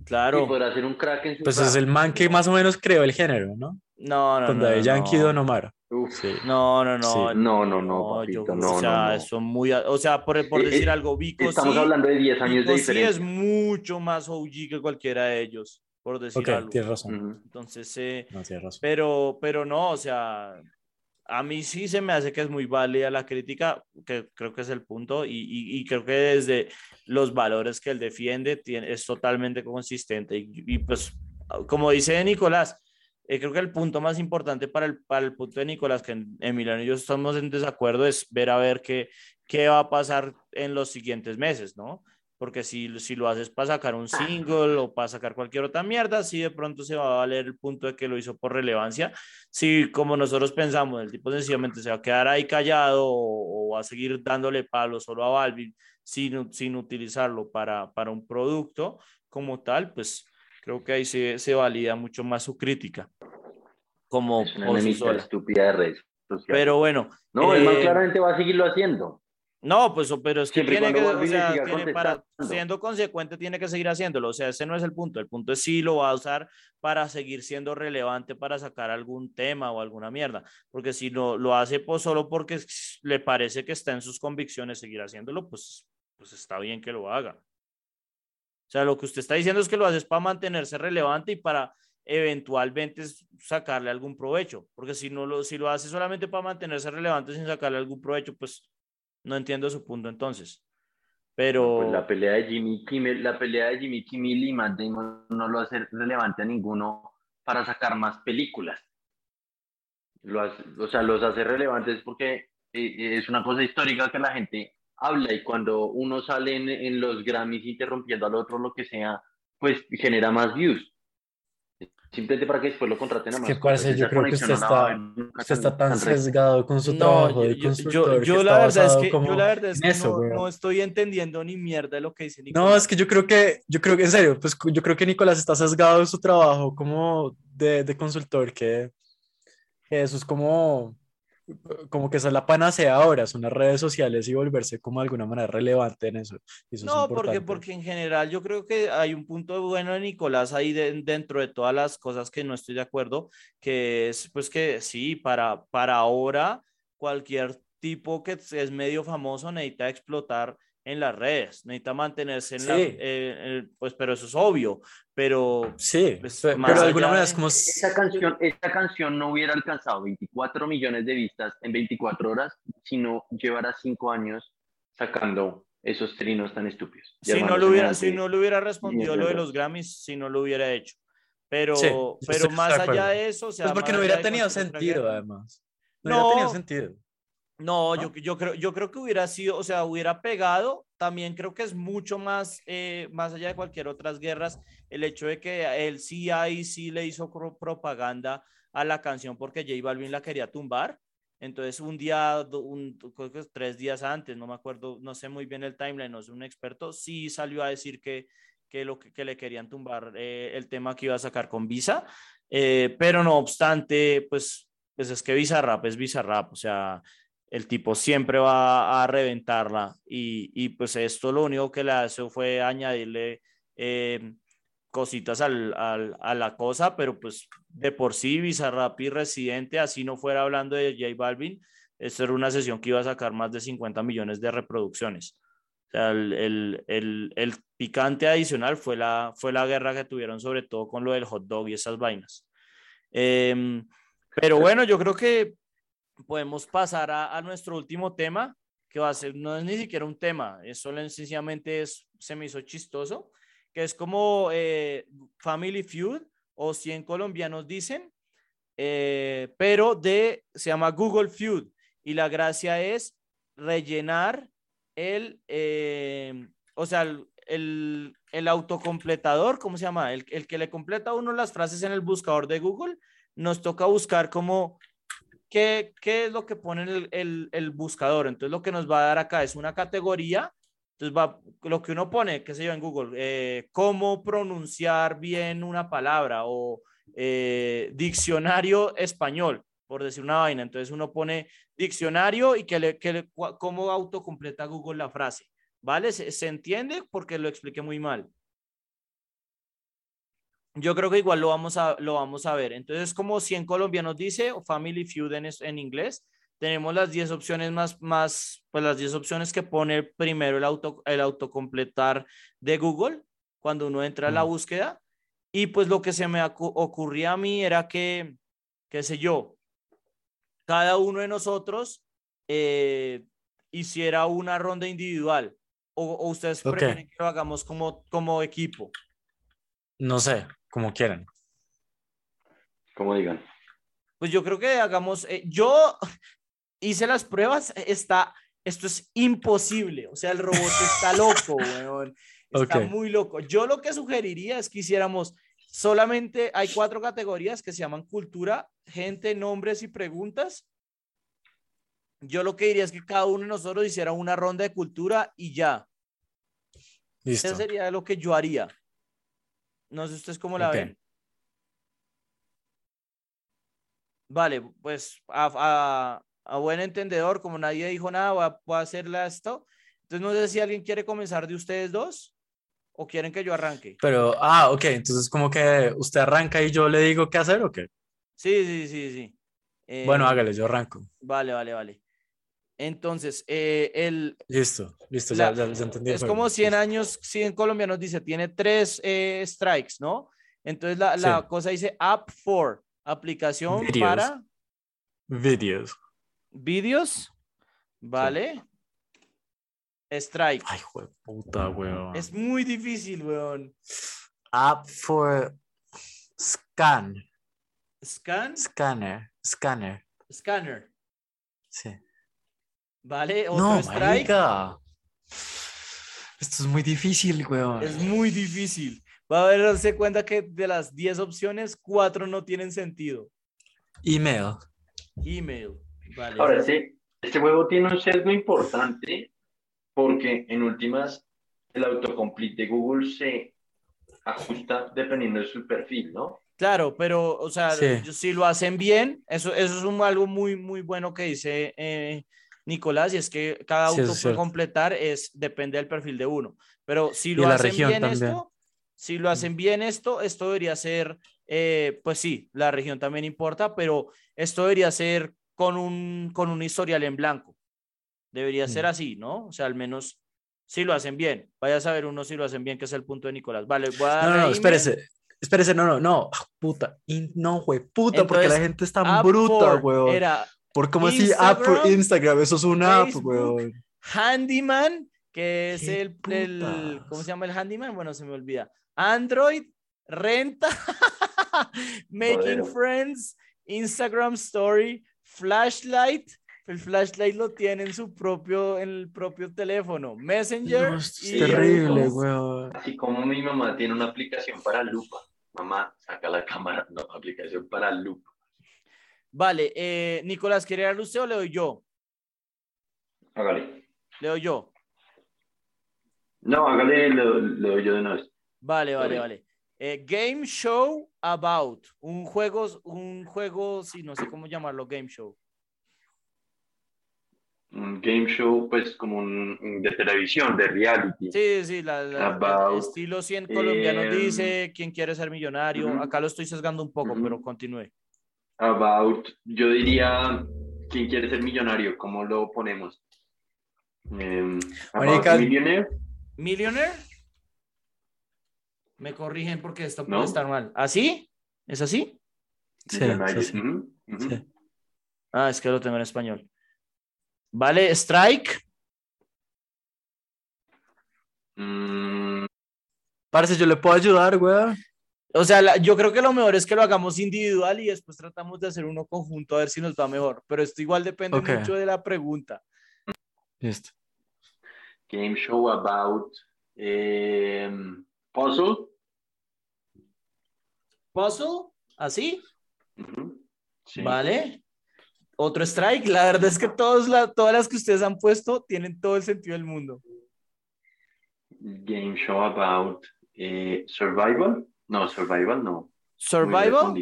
[SPEAKER 4] claro.
[SPEAKER 2] podrá ser un crack en su
[SPEAKER 3] Pues es el man que más o menos creó el género, ¿no?
[SPEAKER 4] No, no,
[SPEAKER 3] Con
[SPEAKER 4] no.
[SPEAKER 3] David Yankee
[SPEAKER 4] no.
[SPEAKER 3] Don Omar.
[SPEAKER 2] Sí.
[SPEAKER 4] No, no, no.
[SPEAKER 2] No, no, no,
[SPEAKER 4] yo-
[SPEAKER 2] papito, no,
[SPEAKER 4] o sea,
[SPEAKER 2] no, no.
[SPEAKER 4] son muy. O sea, por, por
[SPEAKER 2] Eh,
[SPEAKER 4] decir
[SPEAKER 2] eh,
[SPEAKER 4] algo, Vico
[SPEAKER 2] Estamos
[SPEAKER 4] sí.
[SPEAKER 2] hablando de 10 años de
[SPEAKER 4] Vico sí
[SPEAKER 2] diferencia.
[SPEAKER 4] es mucho más OG que cualquiera de ellos, por decir
[SPEAKER 3] Ok,
[SPEAKER 4] algo.
[SPEAKER 3] tienes razón.
[SPEAKER 4] Entonces, eh,
[SPEAKER 3] No, tienes razón.
[SPEAKER 4] pero, pero no, o sea, a mí sí se me hace que es muy válida la crítica, que creo que es el punto, y, y- creo que desde los valores que él defiende tiene, es totalmente consistente. Y, y, pues, como dice Nicolás, eh, creo que el punto más importante para el, para el punto de Nicolás, que en- Emiliano y yo estamos en desacuerdo, es ver a ver qué, qué va a pasar en los siguientes meses, ¿no? Porque si, si lo haces para sacar un single o para sacar cualquier otra mierda, sí de pronto se va a valer el punto de que lo hizo por relevancia. Si como nosotros pensamos, el tipo sencillamente se va a quedar ahí callado o, o va a seguir dándole palo solo a Balvin sin, sin utilizarlo para, para un producto como tal, pues creo que ahí se, se valida mucho más su crítica como
[SPEAKER 2] Es una estúpida de redes sociales.
[SPEAKER 4] Pero bueno,
[SPEAKER 2] no, el man
[SPEAKER 4] eh,
[SPEAKER 2] claramente va a seguirlo haciendo.
[SPEAKER 4] No, pues, pero es que
[SPEAKER 2] Siempre
[SPEAKER 4] tiene que, o sea, tiene para, siendo consecuente, tiene que seguir haciéndolo. O sea, ese no es el punto. El punto es si lo va a usar para seguir siendo relevante para sacar algún tema o alguna mierda. Porque si lo, lo hace pues, solo porque le parece que está en sus convicciones seguir haciéndolo, pues, pues está bien que lo haga. O sea, lo que usted está diciendo es que lo haces para mantenerse relevante y para eventualmente sacarle algún provecho. Porque si, no lo, si lo hace solamente para mantenerse relevante sin sacarle algún provecho, pues no entiendo su punto entonces. Pero
[SPEAKER 2] Pues la pelea de Jimmy Kimmel, la pelea de Jimmy Kimmel y Matt Damon no lo hace relevante a ninguno para sacar más películas. Lo hace- o sea, los hace relevantes porque eh, es una cosa histórica que la gente habla y cuando uno sale en, en los Grammys interrumpiendo al otro, lo que sea, pues genera más views. Simplemente para que después lo contraten a más
[SPEAKER 3] que, parce, yo creo que usted
[SPEAKER 2] no
[SPEAKER 3] está- Usted está tan sesgado con su
[SPEAKER 4] no,
[SPEAKER 3] trabajo
[SPEAKER 4] yo,
[SPEAKER 3] de
[SPEAKER 4] yo- yo- la
[SPEAKER 3] está
[SPEAKER 4] verdad es
[SPEAKER 3] basado
[SPEAKER 4] que,
[SPEAKER 3] como
[SPEAKER 4] yo la verdad es
[SPEAKER 3] en
[SPEAKER 4] que
[SPEAKER 3] eso,
[SPEAKER 4] no, no estoy entendiendo ni mierda de lo que dice
[SPEAKER 3] No,
[SPEAKER 4] Nicolás.
[SPEAKER 3] es que yo creo que, yo creo que, en serio, pues yo creo que Nicolás está sesgado en su trabajo como de, de consultor, que, que eso es como, como que esa es la panacea ahora, son las redes sociales y volverse como de alguna manera relevante en eso. eso es
[SPEAKER 4] No, porque, porque en general yo creo que hay un punto bueno de Nicolás ahí de- dentro de todas las cosas que no estoy de acuerdo, que es pues que sí, para, para ahora cualquier tipo que es medio famoso necesita explotar en las redes, necesita mantenerse en la,
[SPEAKER 3] Sí.
[SPEAKER 4] eh, eh, pues pero eso es obvio, pero
[SPEAKER 3] Sí,
[SPEAKER 4] pues,
[SPEAKER 3] pero de alguna manera es como...
[SPEAKER 2] Esta canción, esta canción no hubiera alcanzado 24 millones de vistas en 24 horas si no llevara 5 años sacando esos trinos tan estúpidos.
[SPEAKER 4] si no, le hubiera, si no le hubiera respondido lo de los Grammys, si no lo hubiera hecho. Pero,
[SPEAKER 3] Sí,
[SPEAKER 4] pero más allá de eso, o sea,
[SPEAKER 3] Pues porque no hubiera tenido sentido, además. No,
[SPEAKER 4] No.
[SPEAKER 3] hubiera tenido sentido.
[SPEAKER 4] No,
[SPEAKER 3] ¿no?
[SPEAKER 4] Yo, yo, creo, yo creo que hubiera sido, o sea, hubiera pegado. También creo que es mucho más, eh, más allá de cualquier otras guerras, el hecho de que él sí sí le hizo propaganda a la canción porque J Balvin la quería tumbar. Entonces, un día, un, tres días antes, no me acuerdo, no sé muy bien el timeline, no soy un experto, sí salió a decir que, que, lo que, le querían tumbar eh, el tema que iba a sacar con Visa. Eh, pero no obstante, pues, pues es que Bizarrap es Bizarrap, o sea, el tipo siempre va a reventarla y, y pues esto lo único que le hace fue añadirle eh, cositas al, al, a la cosa, pero pues de por sí Bizarrap y Residente, así no fuera hablando de J Balvin, esto era una sesión que iba a sacar más de 50 millones de reproducciones. O sea, el, el, el, el picante adicional fue la, fue la guerra que tuvieron sobre todo con lo del hot dog y esas vainas. Eh, pero bueno, yo creo que podemos pasar a, a, nuestro último tema, que va a ser, no es ni siquiera un tema, es solo sencillamente es, se me hizo chistoso, que es como eh, Family Feud, o 100 colombianos dicen, eh, pero de, se llama Google Feud y la gracia es rellenar el, eh, o sea, el, el, autocompletador, ¿cómo se llama? El, el, que le completa a uno las frases en el buscador de Google, nos toca buscar como qué, qué es lo que pone el, el, buscador. Entonces lo que nos va a dar acá es una categoría entonces, va, lo que uno pone, qué sé yo, en Google, eh, cómo pronunciar bien una palabra o eh, diccionario español, por decir una vaina. Entonces, uno pone diccionario y que le, que le, cómo autocompleta Google la frase. ¿Vale? ¿Se, ¿Se, entiende? Porque lo expliqué muy mal. Yo creo que igual lo vamos a, lo vamos a ver. Entonces, como 100 colombianos dice, o Family Feud en, en inglés, tenemos las 10 opciones más, más, pues las 10 opciones que pone primero el, auto, el autocompletar de Google cuando uno entra a la búsqueda. Y pues lo que se me ocurría a mí era que, qué sé yo, cada uno de nosotros eh, hiciera una ronda individual. O, ustedes prefieren que lo hagamos como, como equipo.
[SPEAKER 3] No sé, como quieran.
[SPEAKER 2] Como digan.
[SPEAKER 4] Pues yo creo que hagamos, eh, yo, hice las pruebas, está, esto es imposible, o sea, el robot está loco, weón. Está muy loco. Yo lo que sugeriría es que hiciéramos solamente, hay cuatro categorías que se llaman cultura, gente, nombres y preguntas. Yo lo que diría es que cada uno de nosotros hiciera una ronda de cultura y ya. Listo. Eso sería lo que yo haría. No sé ustedes cómo la ven. Vale, pues a, a buen entendedor, como nadie dijo nada, voy a, hacerle esto. Entonces, no sé si alguien quiere comenzar de ustedes dos o quieren que yo arranque.
[SPEAKER 3] Pero, ah, ok, entonces como que usted arranca y yo le digo qué hacer o qué.
[SPEAKER 4] Sí, sí, sí, sí.
[SPEAKER 3] bueno, eh, hágale, yo arranco.
[SPEAKER 4] Vale, vale, vale. Entonces, eh, el...
[SPEAKER 3] Listo, listo, ya, ya, entendí.
[SPEAKER 4] Es como 100 años, 100 colombianos dice, tiene tres eh, strikes, ¿no? Entonces la, la cosa dice App for, aplicación para...
[SPEAKER 3] Videos.
[SPEAKER 4] Vídeos, ¿vale? Strike.
[SPEAKER 3] Ay, puta, weón.
[SPEAKER 4] Es muy difícil, weón.
[SPEAKER 3] App for scan.
[SPEAKER 4] Scan.
[SPEAKER 3] Scanner. Scanner.
[SPEAKER 4] Scanner.
[SPEAKER 3] Sí.
[SPEAKER 4] ¿Vale? Otro strike.
[SPEAKER 3] Esto es muy difícil, weón.
[SPEAKER 4] Es muy difícil. Va a darse cuenta que de las 10 opciones, 4 no tienen sentido.
[SPEAKER 3] Email.
[SPEAKER 4] Email.
[SPEAKER 2] Ahora sí, este juego tiene un sesgo importante porque en últimas el autocomplete de Google se ajusta dependiendo de su perfil, ¿no?
[SPEAKER 4] Claro, pero, o sea, si lo hacen bien, eso, eso es un, algo muy, muy bueno que dice eh, Nicolás, y es que cada auto puede completar es, depende del perfil de uno. Pero si lo hacen bien esto, si lo hacen bien esto, esto debería ser, eh, pues sí, la región también importa, pero esto debería ser con un, con un historial en blanco. Debería ser mm. así, ¿no? O sea, al menos si lo hacen bien. Vaya a saber uno si lo hacen bien, que es el punto de Nicolás. Vale, voy a
[SPEAKER 3] No, no, espérese. Espérese, no, no, no. Puta. no, güey. Puta, porque la gente es tan bruta, güey. Era. Por como así, app por Instagram, eso es una app, güey.
[SPEAKER 4] Handyman, que es el, el, ¿Cómo se llama el handyman? Bueno, se me olvida. Android, renta, making friends, Instagram story, flashlight, el flashlight lo tiene en su propio, en el propio teléfono. Messenger.
[SPEAKER 3] es terrible, weón.
[SPEAKER 2] Así como mi mamá tiene una aplicación para lupa. Mamá, saca la cámara, no, aplicación para lupa.
[SPEAKER 4] Vale, eh, Nicolás, ¿quiere darle usted o le doy yo?
[SPEAKER 2] Hágale.
[SPEAKER 4] Le doy yo.
[SPEAKER 2] No, hágale, le, doy yo de una vez.
[SPEAKER 4] Vale, vale, vale. Eh, game Show About. Un juego, un juego, sí, no sé cómo llamarlo, Game Show.
[SPEAKER 2] Un game show, pues, como un, de televisión, de reality.
[SPEAKER 4] Sí, sí, la, estilo 100 colombianos em, dice, ¿quién quiere ser millonario? Acá lo estoy sesgando un poco, pero continúe.
[SPEAKER 2] About, yo diría, ¿quién quiere ser millonario? ¿Cómo lo ponemos? Eh,
[SPEAKER 4] millionaire. ¿Millionaire? Me corrigen porque esto puede estar mal. ¿Así? ¿Es así?
[SPEAKER 3] Sí, sí,
[SPEAKER 4] Ah, es que lo tengo en español. ¿Vale? Strike.
[SPEAKER 3] Mm. Parece, yo le puedo ayudar, güey.
[SPEAKER 4] O sea, yo creo que lo mejor es que lo hagamos individual y después tratamos de hacer uno conjunto a ver si nos va mejor. Pero esto igual depende mucho de la pregunta.
[SPEAKER 3] Listo.
[SPEAKER 2] Game show about eh, puzzle.
[SPEAKER 4] Puzzle, así. Vale. Otro strike. La verdad es que todos todas las que ustedes han puesto tienen todo el sentido del mundo.
[SPEAKER 2] Game show about eh, survival. No, survival no.
[SPEAKER 4] ¿Survival?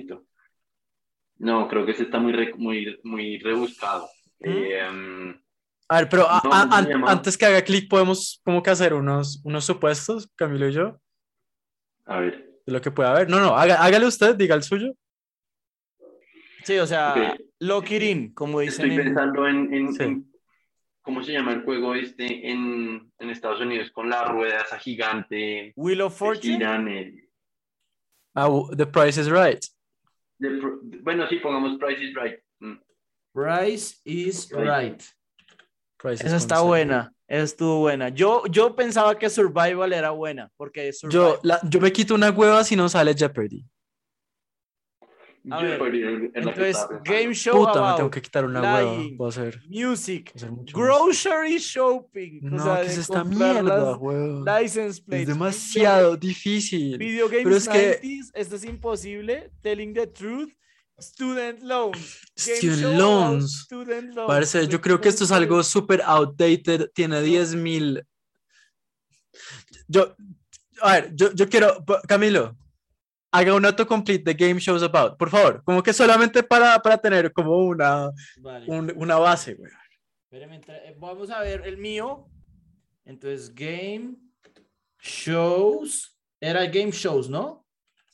[SPEAKER 2] no, creo que ese está muy, muy, muy rebuscado. ¿Mm?
[SPEAKER 3] Em, a ver, pero antes que haga clic, podemos como que hacer unos, unos supuestos, Camilo y yo.
[SPEAKER 2] A ver.
[SPEAKER 3] De lo que pueda haber. No, no, hágale usted, diga el suyo.
[SPEAKER 4] Sí, o sea, okay. como dicen.
[SPEAKER 2] Estoy pensando en, ¿Cómo se llama el juego este en, en Estados Unidos con la rueda esa gigante?
[SPEAKER 4] Wheel of Fortune.
[SPEAKER 3] Ah, The Price is Right.
[SPEAKER 2] bueno, sí, pongamos Price is Right. Mm.
[SPEAKER 4] Price is Right. Esa está buena. Esa estuvo buena. Yo, yo pensaba que Survival era buena. Porque
[SPEAKER 3] yo, yo me quito una hueva si no sale Jeopardy.
[SPEAKER 4] A ver, entonces, game show
[SPEAKER 3] Puta, me tengo que quitar una hueva. Puedo hacer,
[SPEAKER 4] music, grocery shopping.
[SPEAKER 3] No, o sea, ¿qué es esta mierda, huevón?
[SPEAKER 4] License plates.
[SPEAKER 3] Es demasiado difícil.
[SPEAKER 4] Video games Pero es 90s, que... esto es imposible. Telling the truth. Student loans.
[SPEAKER 3] Student loans. Student loans. Parece, yo creo que esto es algo súper outdated. Tiene 10.000. Yo, a ver, yo, yo quiero, Camilo, haga un autocomplete de Game Shows About, por favor, como que solamente para, para tener como una, una base, güey.
[SPEAKER 4] Eh, vamos a ver el mío. Entonces, Game Shows, era Game Shows, ¿no?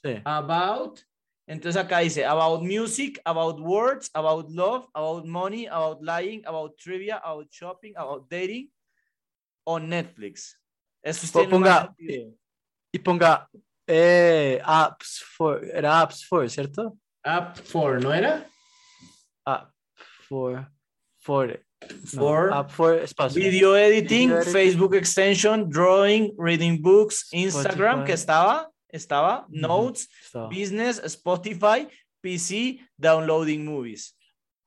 [SPEAKER 3] Sí.
[SPEAKER 4] About, entonces acá dice About Music, About Words, About Love, About Money, About Lying, About Trivia, About Shopping, About Dating, on Netflix.
[SPEAKER 3] Eso usted ponga, y ponga eh, apps for, era apps for, ¿cierto?
[SPEAKER 4] App for, ¿no era?
[SPEAKER 3] App for, for,
[SPEAKER 4] for,
[SPEAKER 3] app for espacio.
[SPEAKER 4] Video editing, Facebook extension, drawing, reading books, Instagram, que estaba, estaba, notes, business, Spotify, PC, downloading movies.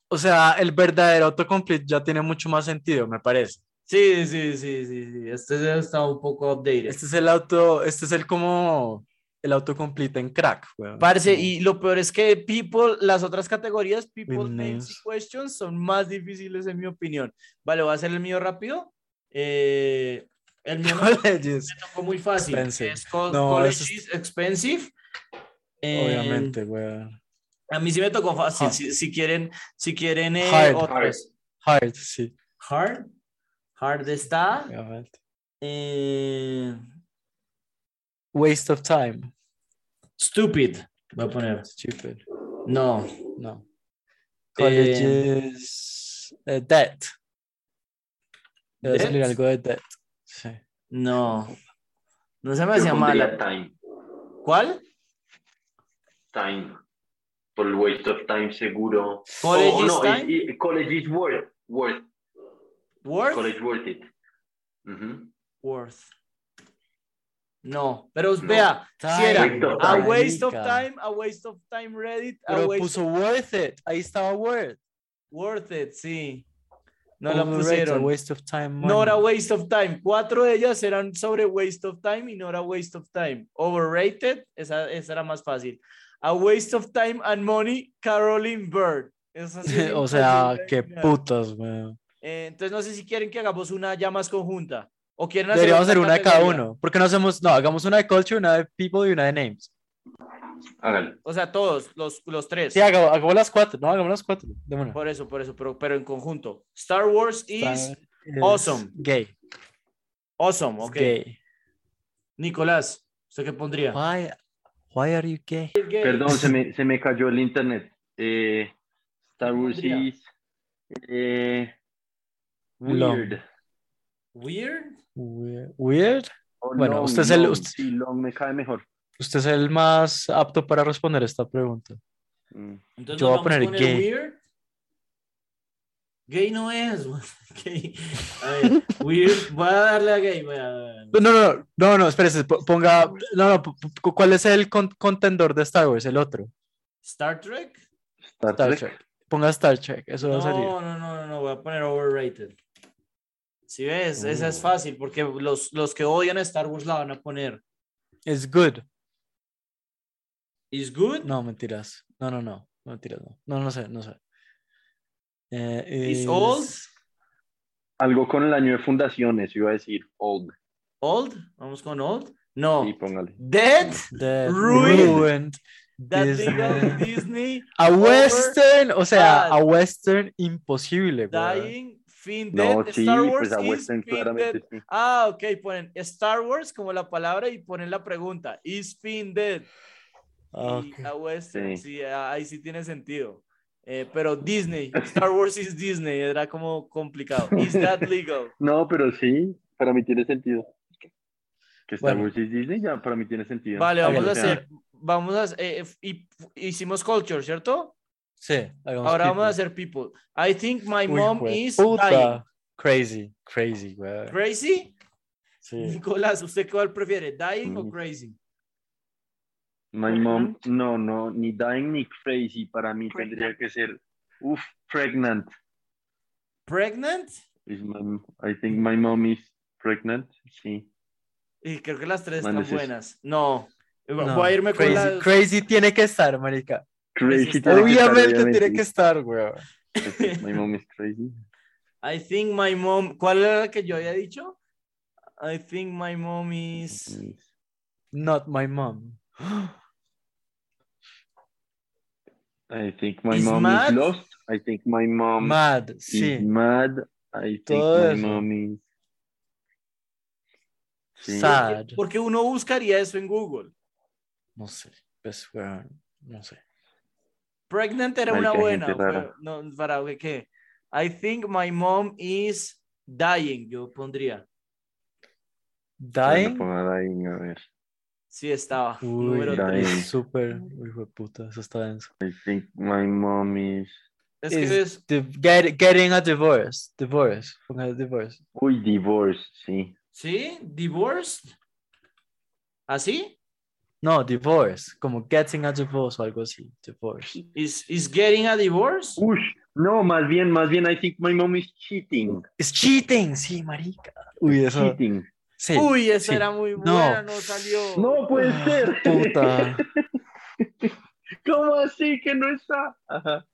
[SPEAKER 3] O sea, el verdadero autocomplete ya tiene mucho más sentido, me parece.
[SPEAKER 4] Sí, sí, sí, sí, sí. Este está un poco updated.
[SPEAKER 3] Este es el auto, este es el como el autocomplete en crack.
[SPEAKER 4] Parece, y lo peor es que people, las otras categorías, people names y questions, son más difíciles en mi opinión. Vale, voy a hacer el mío rápido. Eh, el mío me tocó muy fácil. Es colleges expensive.
[SPEAKER 3] Obviamente, weón.
[SPEAKER 4] A mí sí me tocó fácil. Si, si, quieren, si quieren
[SPEAKER 3] eh, hard, hard, sí.
[SPEAKER 4] Hard. Hard está. Eh,
[SPEAKER 3] Waste of time.
[SPEAKER 4] Stupid. Voy a poner.
[SPEAKER 3] Stupid.
[SPEAKER 4] No.
[SPEAKER 3] No. Colleges. Eh, uh, debt. Debe debt? salir algo de debt. Sí.
[SPEAKER 4] No. No se me hacía mala.
[SPEAKER 2] Time.
[SPEAKER 4] ¿Cuál?
[SPEAKER 2] Time. Por el waste of time seguro.
[SPEAKER 4] College oh, no, time?
[SPEAKER 2] It, it, college is worth. Worth.
[SPEAKER 4] Worth?
[SPEAKER 2] College worth it. Uh
[SPEAKER 4] -huh. Worth. No, pero vea, si era a waste of time, a waste of time Reddit, a
[SPEAKER 3] pero
[SPEAKER 4] waste
[SPEAKER 3] puso worth it, ahí estaba worth.
[SPEAKER 4] Worth it, sí. No lo pusieron.
[SPEAKER 3] waste of time.
[SPEAKER 4] No era waste of time. Cuatro de ellas eran sobre waste of time y no era waste of time. Overrated, esa, esa era más fácil. A waste of time and money, Caroline Bird.
[SPEAKER 3] o sea, qué putas, weón.
[SPEAKER 4] Eh, entonces no sé si quieren que hagamos una ya más conjunta. ¿O quieren
[SPEAKER 3] hacer Deberíamos hacer una de cada uno. porque no hacemos? No, hagamos una de culture, una de people y una de names.
[SPEAKER 4] O sea, todos, los, los tres.
[SPEAKER 3] Sí, hagamos, las cuatro. No, hagamos las cuatro.
[SPEAKER 4] Por eso, por eso, pero, pero en conjunto. Star Wars is, awesome.
[SPEAKER 3] Gay.
[SPEAKER 4] Awesome, ok. Gay. Nicolás, ¿usted qué pondría?
[SPEAKER 3] Why, why are you gay?
[SPEAKER 2] Perdón, se me, se me cayó el internet. Eh, Star Wars is eh, weird.
[SPEAKER 4] Weird.
[SPEAKER 3] Weird. bueno, usted es el. Usted,
[SPEAKER 2] me cae mejor.
[SPEAKER 3] Usted es el más apto para responder esta pregunta.
[SPEAKER 4] Mm. Yo voy a poner gay. Weird? Gay no es. Gay. A ver, weird. Voy a darle a gay. a-
[SPEAKER 3] No, no, no, no, espérese, po- ponga, no, no, ¿cuál es el con- contendor de Star Wars? El otro.
[SPEAKER 4] Star Trek.
[SPEAKER 2] Star
[SPEAKER 3] Star
[SPEAKER 2] Trek.
[SPEAKER 3] Trek. Ponga Star Trek, eso va a salir.
[SPEAKER 4] No, no, no, no, no, voy a poner overrated. Si ves, esa es fácil porque los, los que odian a Star Wars la van a poner.
[SPEAKER 3] Es good.
[SPEAKER 4] ¿Is good?
[SPEAKER 3] No, mentiras. No, no, no. Mentiras, no. No, no sé, no sé. Eh,
[SPEAKER 4] Is old?
[SPEAKER 2] Algo con el año de fundaciones, iba a decir old.
[SPEAKER 4] Old? Vamos con old. No.
[SPEAKER 2] Sí, póngale.
[SPEAKER 4] Dead.
[SPEAKER 3] Dead,
[SPEAKER 4] Ruined.
[SPEAKER 3] ruined,
[SPEAKER 4] That
[SPEAKER 3] Disney.
[SPEAKER 4] Disney.
[SPEAKER 3] A western, o sea, a western imposible.
[SPEAKER 4] Dying. Fin dead.
[SPEAKER 2] No, sí,
[SPEAKER 4] Star Wars
[SPEAKER 2] pues a
[SPEAKER 4] is
[SPEAKER 2] Western claramente sí.
[SPEAKER 4] Ah, ok, ponen Star Wars como la palabra y ponen la pregunta. Is fin dead?
[SPEAKER 3] Ah,
[SPEAKER 4] Y
[SPEAKER 3] ok.
[SPEAKER 4] a Western,
[SPEAKER 2] Sí.
[SPEAKER 4] sí, ah, ahí sí tiene sentido. Eh, pero Disney, Star Wars is Disney, era como complicado. Is that legal?
[SPEAKER 2] No, pero sí, para mí tiene sentido. Que Star
[SPEAKER 3] Bueno.
[SPEAKER 2] Wars y Disney ya para mí tiene sentido.
[SPEAKER 4] Vale, vamos a hacer, vamos a, eh, y, hicimos culture, ¿cierto?
[SPEAKER 3] Sí,
[SPEAKER 4] Ahora vamos a
[SPEAKER 3] people.
[SPEAKER 4] hacer people. I think my
[SPEAKER 3] Uy,
[SPEAKER 4] mom is
[SPEAKER 3] puta.
[SPEAKER 4] dying.
[SPEAKER 3] Crazy, crazy, güey.
[SPEAKER 4] Crazy?
[SPEAKER 3] Sí.
[SPEAKER 4] Nicolás, ¿usted cuál prefiere? ¿Dying o
[SPEAKER 2] Mm.
[SPEAKER 4] crazy?
[SPEAKER 2] My mom, no, no, ni dying ni crazy. Para mí tendría que ser, uff, pregnant.
[SPEAKER 4] ¿Pregnant?
[SPEAKER 2] Is my- I think my mom is pregnant. Sí.
[SPEAKER 4] Y creo que las tres están buenas. No,
[SPEAKER 3] No,
[SPEAKER 4] voy a irme
[SPEAKER 3] crazy,
[SPEAKER 4] con la...
[SPEAKER 3] crazy tiene que estar, marica.
[SPEAKER 2] Crazy. tiene que estar,
[SPEAKER 3] Obviamente tiene que estar, güey.
[SPEAKER 2] I think My mom is crazy.
[SPEAKER 4] I think my mom. ¿Cuál era la que yo había dicho? I think my mom is.
[SPEAKER 3] Not my mom.
[SPEAKER 2] I think my
[SPEAKER 4] Is
[SPEAKER 2] mom
[SPEAKER 4] mad?
[SPEAKER 2] is lost. I think my mom
[SPEAKER 3] Mad,
[SPEAKER 2] is
[SPEAKER 3] sí.
[SPEAKER 2] mad. I think
[SPEAKER 3] Todo
[SPEAKER 2] my
[SPEAKER 3] eso.
[SPEAKER 2] mom is. Sí.
[SPEAKER 3] Sad.
[SPEAKER 4] Porque uno buscaría eso en Google.
[SPEAKER 3] No sé. Pues, weón, no sé.
[SPEAKER 4] Pregnant era
[SPEAKER 2] Marica,
[SPEAKER 4] una buena. pero No, para ¿qué? I think my mom is dying. Yo pondría.
[SPEAKER 3] Dying.
[SPEAKER 2] dying, a ver.
[SPEAKER 4] Sí, estaba.
[SPEAKER 3] Uy,
[SPEAKER 4] número
[SPEAKER 2] dying.
[SPEAKER 3] súper. Uy, hijo de puta, eso está denso.
[SPEAKER 2] I think my mom is.
[SPEAKER 4] Es
[SPEAKER 3] Is
[SPEAKER 4] que es.
[SPEAKER 3] get- getting a divorce. Divorce. Ponga divorce.
[SPEAKER 2] Uy, divorce, sí.
[SPEAKER 4] ¿Sí? ¿Divorced? ¿Así?
[SPEAKER 3] No, divorce. Como getting a divorce o algo así. Divorce.
[SPEAKER 4] ¿Is, is getting a divorce?
[SPEAKER 2] Uy, no, más bien, más bien, I think my mom is cheating.
[SPEAKER 3] Es cheating, sí, marica. Uy, eso.
[SPEAKER 2] Cheating.
[SPEAKER 3] Sí.
[SPEAKER 4] Uy, esa
[SPEAKER 3] sí.
[SPEAKER 4] era muy buena, no, salió.
[SPEAKER 2] No puede
[SPEAKER 3] Ah,
[SPEAKER 2] ser.
[SPEAKER 3] Puta.
[SPEAKER 2] ¿Cómo así que no está? Ajá.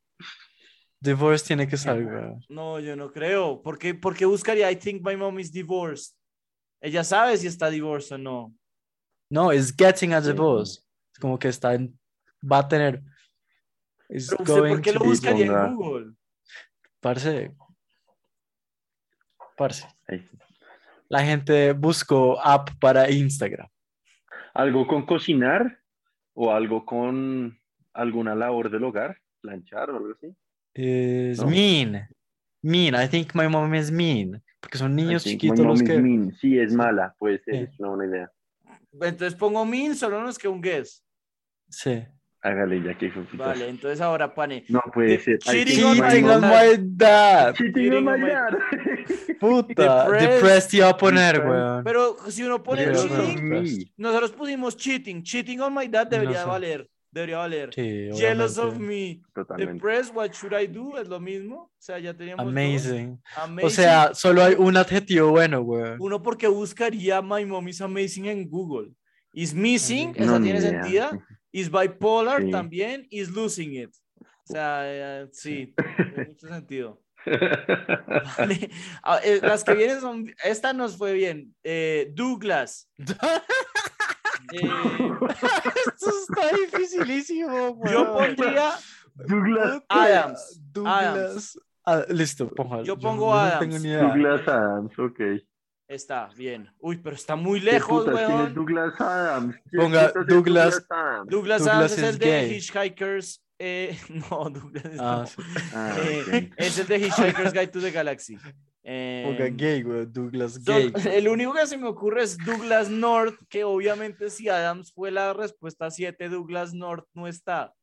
[SPEAKER 3] Divorce tiene que güey.
[SPEAKER 4] No, yo no creo. ¿Por qué, por qué buscaría I think my mom is divorced? Ella sabe si está divorced o no.
[SPEAKER 3] No, es getting a divorce. Es como que está en, va a tener. is
[SPEAKER 4] Pero usted, ¿por qué lo buscaría en Google?
[SPEAKER 3] Parce. Parce. La gente buscó app para Instagram.
[SPEAKER 2] ¿Algo con cocinar? ¿O algo con alguna labor del hogar? ¿Planchar o algo así?
[SPEAKER 3] Es
[SPEAKER 2] No.
[SPEAKER 3] mean. Mean. I think my mom is mean. Porque son niños chiquitos los que.
[SPEAKER 2] mean. Sí, es mala, puede ser,
[SPEAKER 3] Sí.
[SPEAKER 2] es una buena idea.
[SPEAKER 4] Entonces pongo min, solo no es que un guess.
[SPEAKER 3] Sí.
[SPEAKER 2] Hágale ya que hijo.
[SPEAKER 4] Vale, entonces ahora pane.
[SPEAKER 2] No puede ser.
[SPEAKER 4] Cheating on
[SPEAKER 2] my
[SPEAKER 3] dad.
[SPEAKER 2] Cheating on my dad.
[SPEAKER 3] Puta.
[SPEAKER 4] Depressed.
[SPEAKER 3] Iba a poner, weón.
[SPEAKER 4] Pero si uno pone
[SPEAKER 2] Cheating
[SPEAKER 4] nosotros pusimos cheating. Cheating on my dad debería valer. Debería valer.
[SPEAKER 3] Sí,
[SPEAKER 4] Jealous of me.
[SPEAKER 2] Totalmente.
[SPEAKER 4] Depressed, what should I do? Es lo mismo. O sea, ya teníamos.
[SPEAKER 3] Amazing.
[SPEAKER 4] Amazing.
[SPEAKER 3] O sea, solo hay un adjetivo bueno, weón.
[SPEAKER 4] Uno porque buscaría My Mom is Amazing en Google. Is missing,
[SPEAKER 3] No,
[SPEAKER 4] esa tiene sentido. Is bipolar
[SPEAKER 2] Sí.
[SPEAKER 4] también. Is losing it. O sea, eh, sí, tiene mucho sentido. Vale. Ah, eh, las que vienen son. Esta nos fue bien. Eh, Douglas. Eh,
[SPEAKER 3] Esto está dificilísimo,
[SPEAKER 4] yo pondría.
[SPEAKER 2] Douglas,
[SPEAKER 4] Adams.
[SPEAKER 3] Douglas. Ah, listo, ponga.
[SPEAKER 4] Yo pongo
[SPEAKER 3] no
[SPEAKER 4] Adams.
[SPEAKER 3] tengo ni idea.
[SPEAKER 2] Douglas Adams, ok.
[SPEAKER 4] Está bien. Uy, pero está muy
[SPEAKER 2] ¿Qué
[SPEAKER 4] lejos,
[SPEAKER 2] putas? ¿Quién es
[SPEAKER 4] weón.
[SPEAKER 2] Douglas Adams? ¿Quién
[SPEAKER 3] Ponga
[SPEAKER 2] es
[SPEAKER 3] Douglas-
[SPEAKER 2] Adams?
[SPEAKER 4] Douglas,
[SPEAKER 3] Douglas
[SPEAKER 4] Adams es
[SPEAKER 3] es
[SPEAKER 4] el de. Hitchhikers. eh, no, Douglas es
[SPEAKER 3] Ah,
[SPEAKER 4] no.
[SPEAKER 3] sí.
[SPEAKER 2] Ah,
[SPEAKER 4] Eh, es el de Hitchhiker's Guide to the Galaxy. Eh,
[SPEAKER 3] Ponga gay, weón. Douglas
[SPEAKER 4] son-
[SPEAKER 3] gay.
[SPEAKER 4] el único que se me ocurre es Douglas North, que obviamente si Adams fue la respuesta 7, Douglas North no está.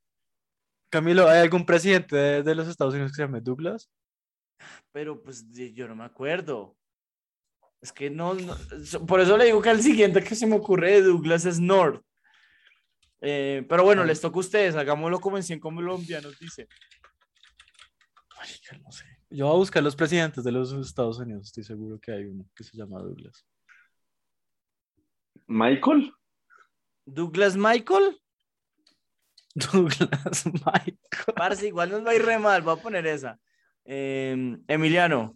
[SPEAKER 3] Camilo, ¿hay algún presidente de, de los Estados Unidos que se llame Douglas?
[SPEAKER 4] Pero pues yo no me acuerdo. Es que no, por eso le digo que al siguiente que se me ocurre de Douglas es North. Eh, pero bueno, les toca a ustedes, hagámoslo como en 100 colombianos, dice.
[SPEAKER 3] no sé. Yo voy a buscar los presidentes de los Estados Unidos, estoy seguro que hay uno que se llama Douglas.
[SPEAKER 2] ¿Michael?
[SPEAKER 4] ¿Douglas Michael?
[SPEAKER 3] Douglas Michael.
[SPEAKER 4] Parce, igual nos va a ir re mal, voy a poner esa. Em, Emiliano.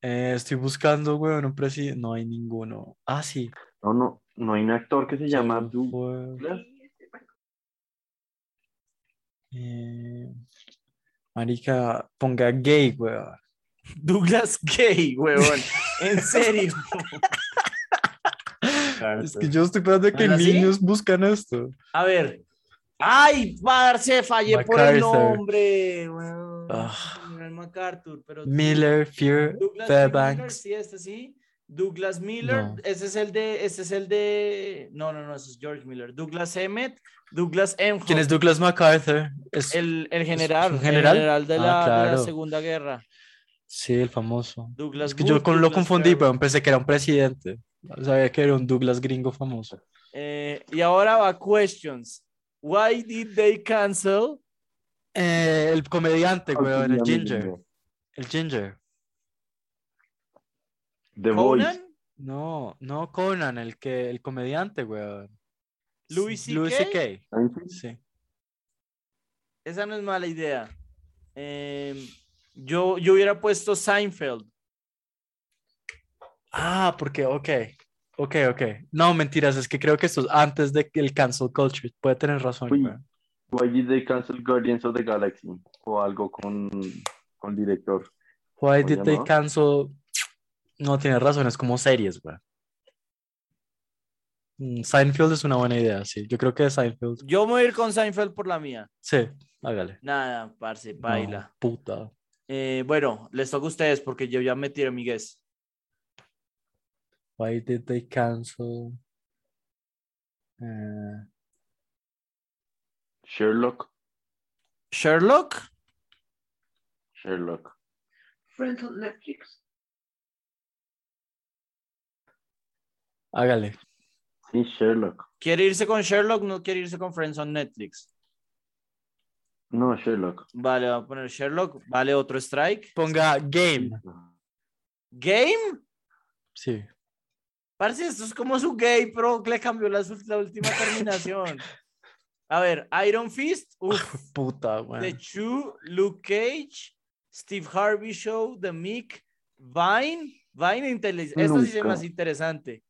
[SPEAKER 3] Eh, estoy buscando, weón, un presidente. No hay ninguno. Ah, sí.
[SPEAKER 2] No, no, no hay un actor que se llama Douglas.
[SPEAKER 3] Eh, marica, ponga gay, weón.
[SPEAKER 4] Douglas Gay, weón. En serio.
[SPEAKER 3] es que yo estoy esperando que niños buscan esto.
[SPEAKER 4] A ver. Ay, parce, fallé por el nombre. Weón. MacArthur, pero
[SPEAKER 3] Miller, Fear, Fairbanks.
[SPEAKER 4] sí, este sí. Douglas Miller, ese es el de, ese es el de, no, no, no, ese es George Miller. Douglas Emmett, Douglas M.
[SPEAKER 3] ¿Quién es Douglas MacArthur?
[SPEAKER 4] Es, el, el general, general? El general de, ah, la, de, la, Segunda Guerra.
[SPEAKER 3] Sí, el famoso. Douglas es que yo con, lo confundí, pero pensé que era un presidente. Sabía que era un Douglas gringo famoso.
[SPEAKER 4] Eh, y ahora va questions. Why did they cancel
[SPEAKER 3] eh, el comediante, weón, el Ginger. El Ginger.
[SPEAKER 2] The Voice.
[SPEAKER 3] No, no Conan, el que el comediante, weón.
[SPEAKER 4] Louis C.K.
[SPEAKER 3] Louis C.K. Sí.
[SPEAKER 4] Esa no es mala idea. Em, yo, yo hubiera puesto Seinfeld.
[SPEAKER 3] Ah, porque, ok. Ok, ok. No, mentiras, es que creo que esto es antes de el cancel culture. Puede tener razón. weón.
[SPEAKER 2] Why did they cancel Guardians of the Galaxy? O algo con, con director.
[SPEAKER 3] Why did they cancel? No tiene razón, es como series, güey. Mm, Seinfeld es una buena idea, sí. Yo creo que es Seinfeld.
[SPEAKER 4] Yo voy a ir con Seinfeld por la mía.
[SPEAKER 3] Sí, hágale.
[SPEAKER 4] Nada, parce, baila.
[SPEAKER 3] puta.
[SPEAKER 4] Eh, bueno, les toca a ustedes porque yo ya me tiré mi guess.
[SPEAKER 3] Why did they cancel? Uh,
[SPEAKER 2] Sherlock.
[SPEAKER 4] Sherlock.
[SPEAKER 2] Sherlock.
[SPEAKER 1] Friends on Netflix.
[SPEAKER 3] Hágale.
[SPEAKER 2] Sí, Sherlock.
[SPEAKER 4] ¿Quiere irse con Sherlock? No quiere irse con Friends on Netflix.
[SPEAKER 2] No, Sherlock.
[SPEAKER 4] Vale, va a poner Sherlock. Vale, otro strike.
[SPEAKER 3] Ponga Game.
[SPEAKER 4] ¿Game?
[SPEAKER 3] Sí.
[SPEAKER 4] Parece esto es como su gay, pero le cambió la, la última terminación. A ver, Iron Fist,
[SPEAKER 3] puta, güey.
[SPEAKER 4] The Chew, Luke Cage, Steve Harvey Show, The Mick, Vine, Vine Intelligence. Esto sí es más interesante.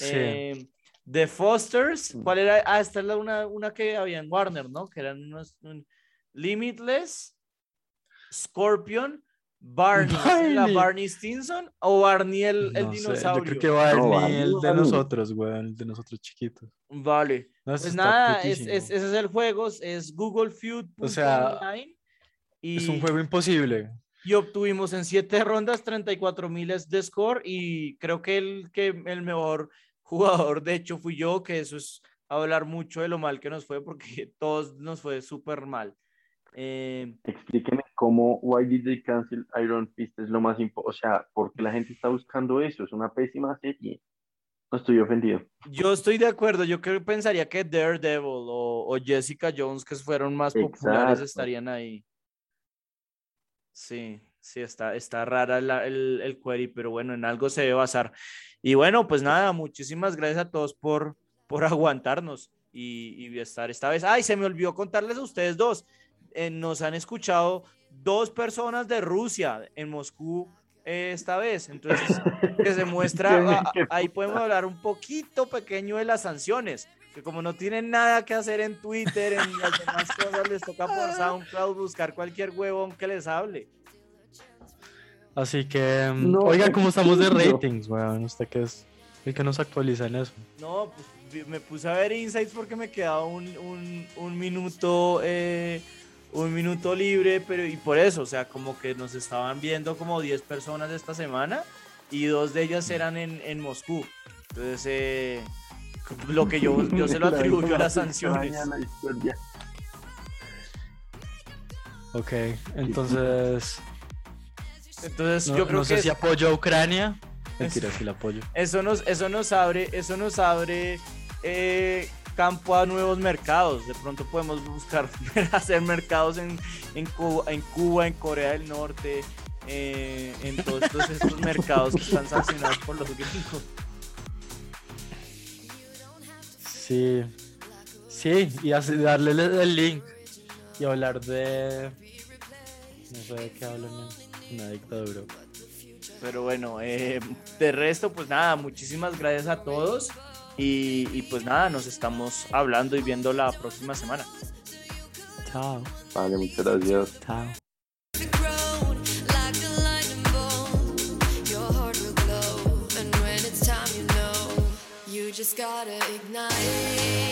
[SPEAKER 4] Eh, The Fosters, mm. ¿cuál era? Ah, esta es la una, una que había en Warner, ¿no? Que eran unos Limitless, Scorpion, Barney, ¿la Barney Stinson o Barney el, el dinosaurio?
[SPEAKER 3] yo creo que Barney el de nosotros, güey, el de nosotros chiquitos.
[SPEAKER 4] Vale. pues nada, es, ese es el juego, es Google Feud.
[SPEAKER 3] O sea, y, es un juego imposible.
[SPEAKER 4] Y obtuvimos en siete rondas 34 miles de score y creo que el, que el mejor jugador, de hecho, fui yo, que eso es hablar mucho de lo mal que nos fue porque todos nos fue súper mal. Eh,
[SPEAKER 2] Explíqueme cómo Why Did They Cancel Iron Fist es lo más importante, o sea, porque la gente está buscando eso, es una pésima serie. No estoy ofendido.
[SPEAKER 4] Yo estoy de acuerdo, yo creo, pensaría que Daredevil o, o Jessica Jones, que fueron más populares, estarían ahí. Sí, sí, está, está rara el, el query, pero bueno, en algo se debe basar. Y bueno, pues nada, muchísimas gracias a todos por, por aguantarnos y, y estar esta vez. Ay, se me olvidó contarles a ustedes dos. Eh, nos han escuchado dos personas de Rusia en Moscú eh, esta vez. Entonces, que se muestra, ahí podemos hablar un poquito pequeño de las sanciones, que como no tienen nada que hacer en Twitter, en las demás cosas, les toca por SoundCloud buscar cualquier huevón que les hable.
[SPEAKER 3] Así que, mm, oiga, ¿cómo estamos de ratings, weón? ¿Usted qué es el que nos actualiza en eso?
[SPEAKER 4] No, pues me puse a ver insights porque me quedaba un, un, un minuto eh, un minuto libre, pero y por eso, o sea, como que nos estaban viendo como 10 personas esta semana y dos de ellas eran en, en Moscú. Entonces, eh, lo que yo, yo se lo atribuyo a las sanciones.
[SPEAKER 3] Ok, entonces,
[SPEAKER 4] Entonces,
[SPEAKER 1] No,
[SPEAKER 4] yo creo
[SPEAKER 1] no sé
[SPEAKER 4] que
[SPEAKER 1] si apoyo a Ucrania. Mentira, sí la apoyo.
[SPEAKER 4] eso nos, eso nos abre, eso nos abre eh, campo a nuevos mercados. De pronto podemos buscar hacer mercados en, en, Cuba, en Cuba, en Corea del Norte, eh, en todos estos, estos mercados que están sancionados por los gringos.
[SPEAKER 1] Sí. Sí, y así darle el, link y hablar de. No sé de qué hablan en una dictadura.
[SPEAKER 4] Pero bueno, eh, de resto, pues nada, muchísimas gracias a todos. Y, y pues nada, nos estamos hablando y viendo la próxima semana.
[SPEAKER 1] Chao,
[SPEAKER 2] Vale, muchas gracias.
[SPEAKER 1] chao.
[SPEAKER 5] just gotta ignite.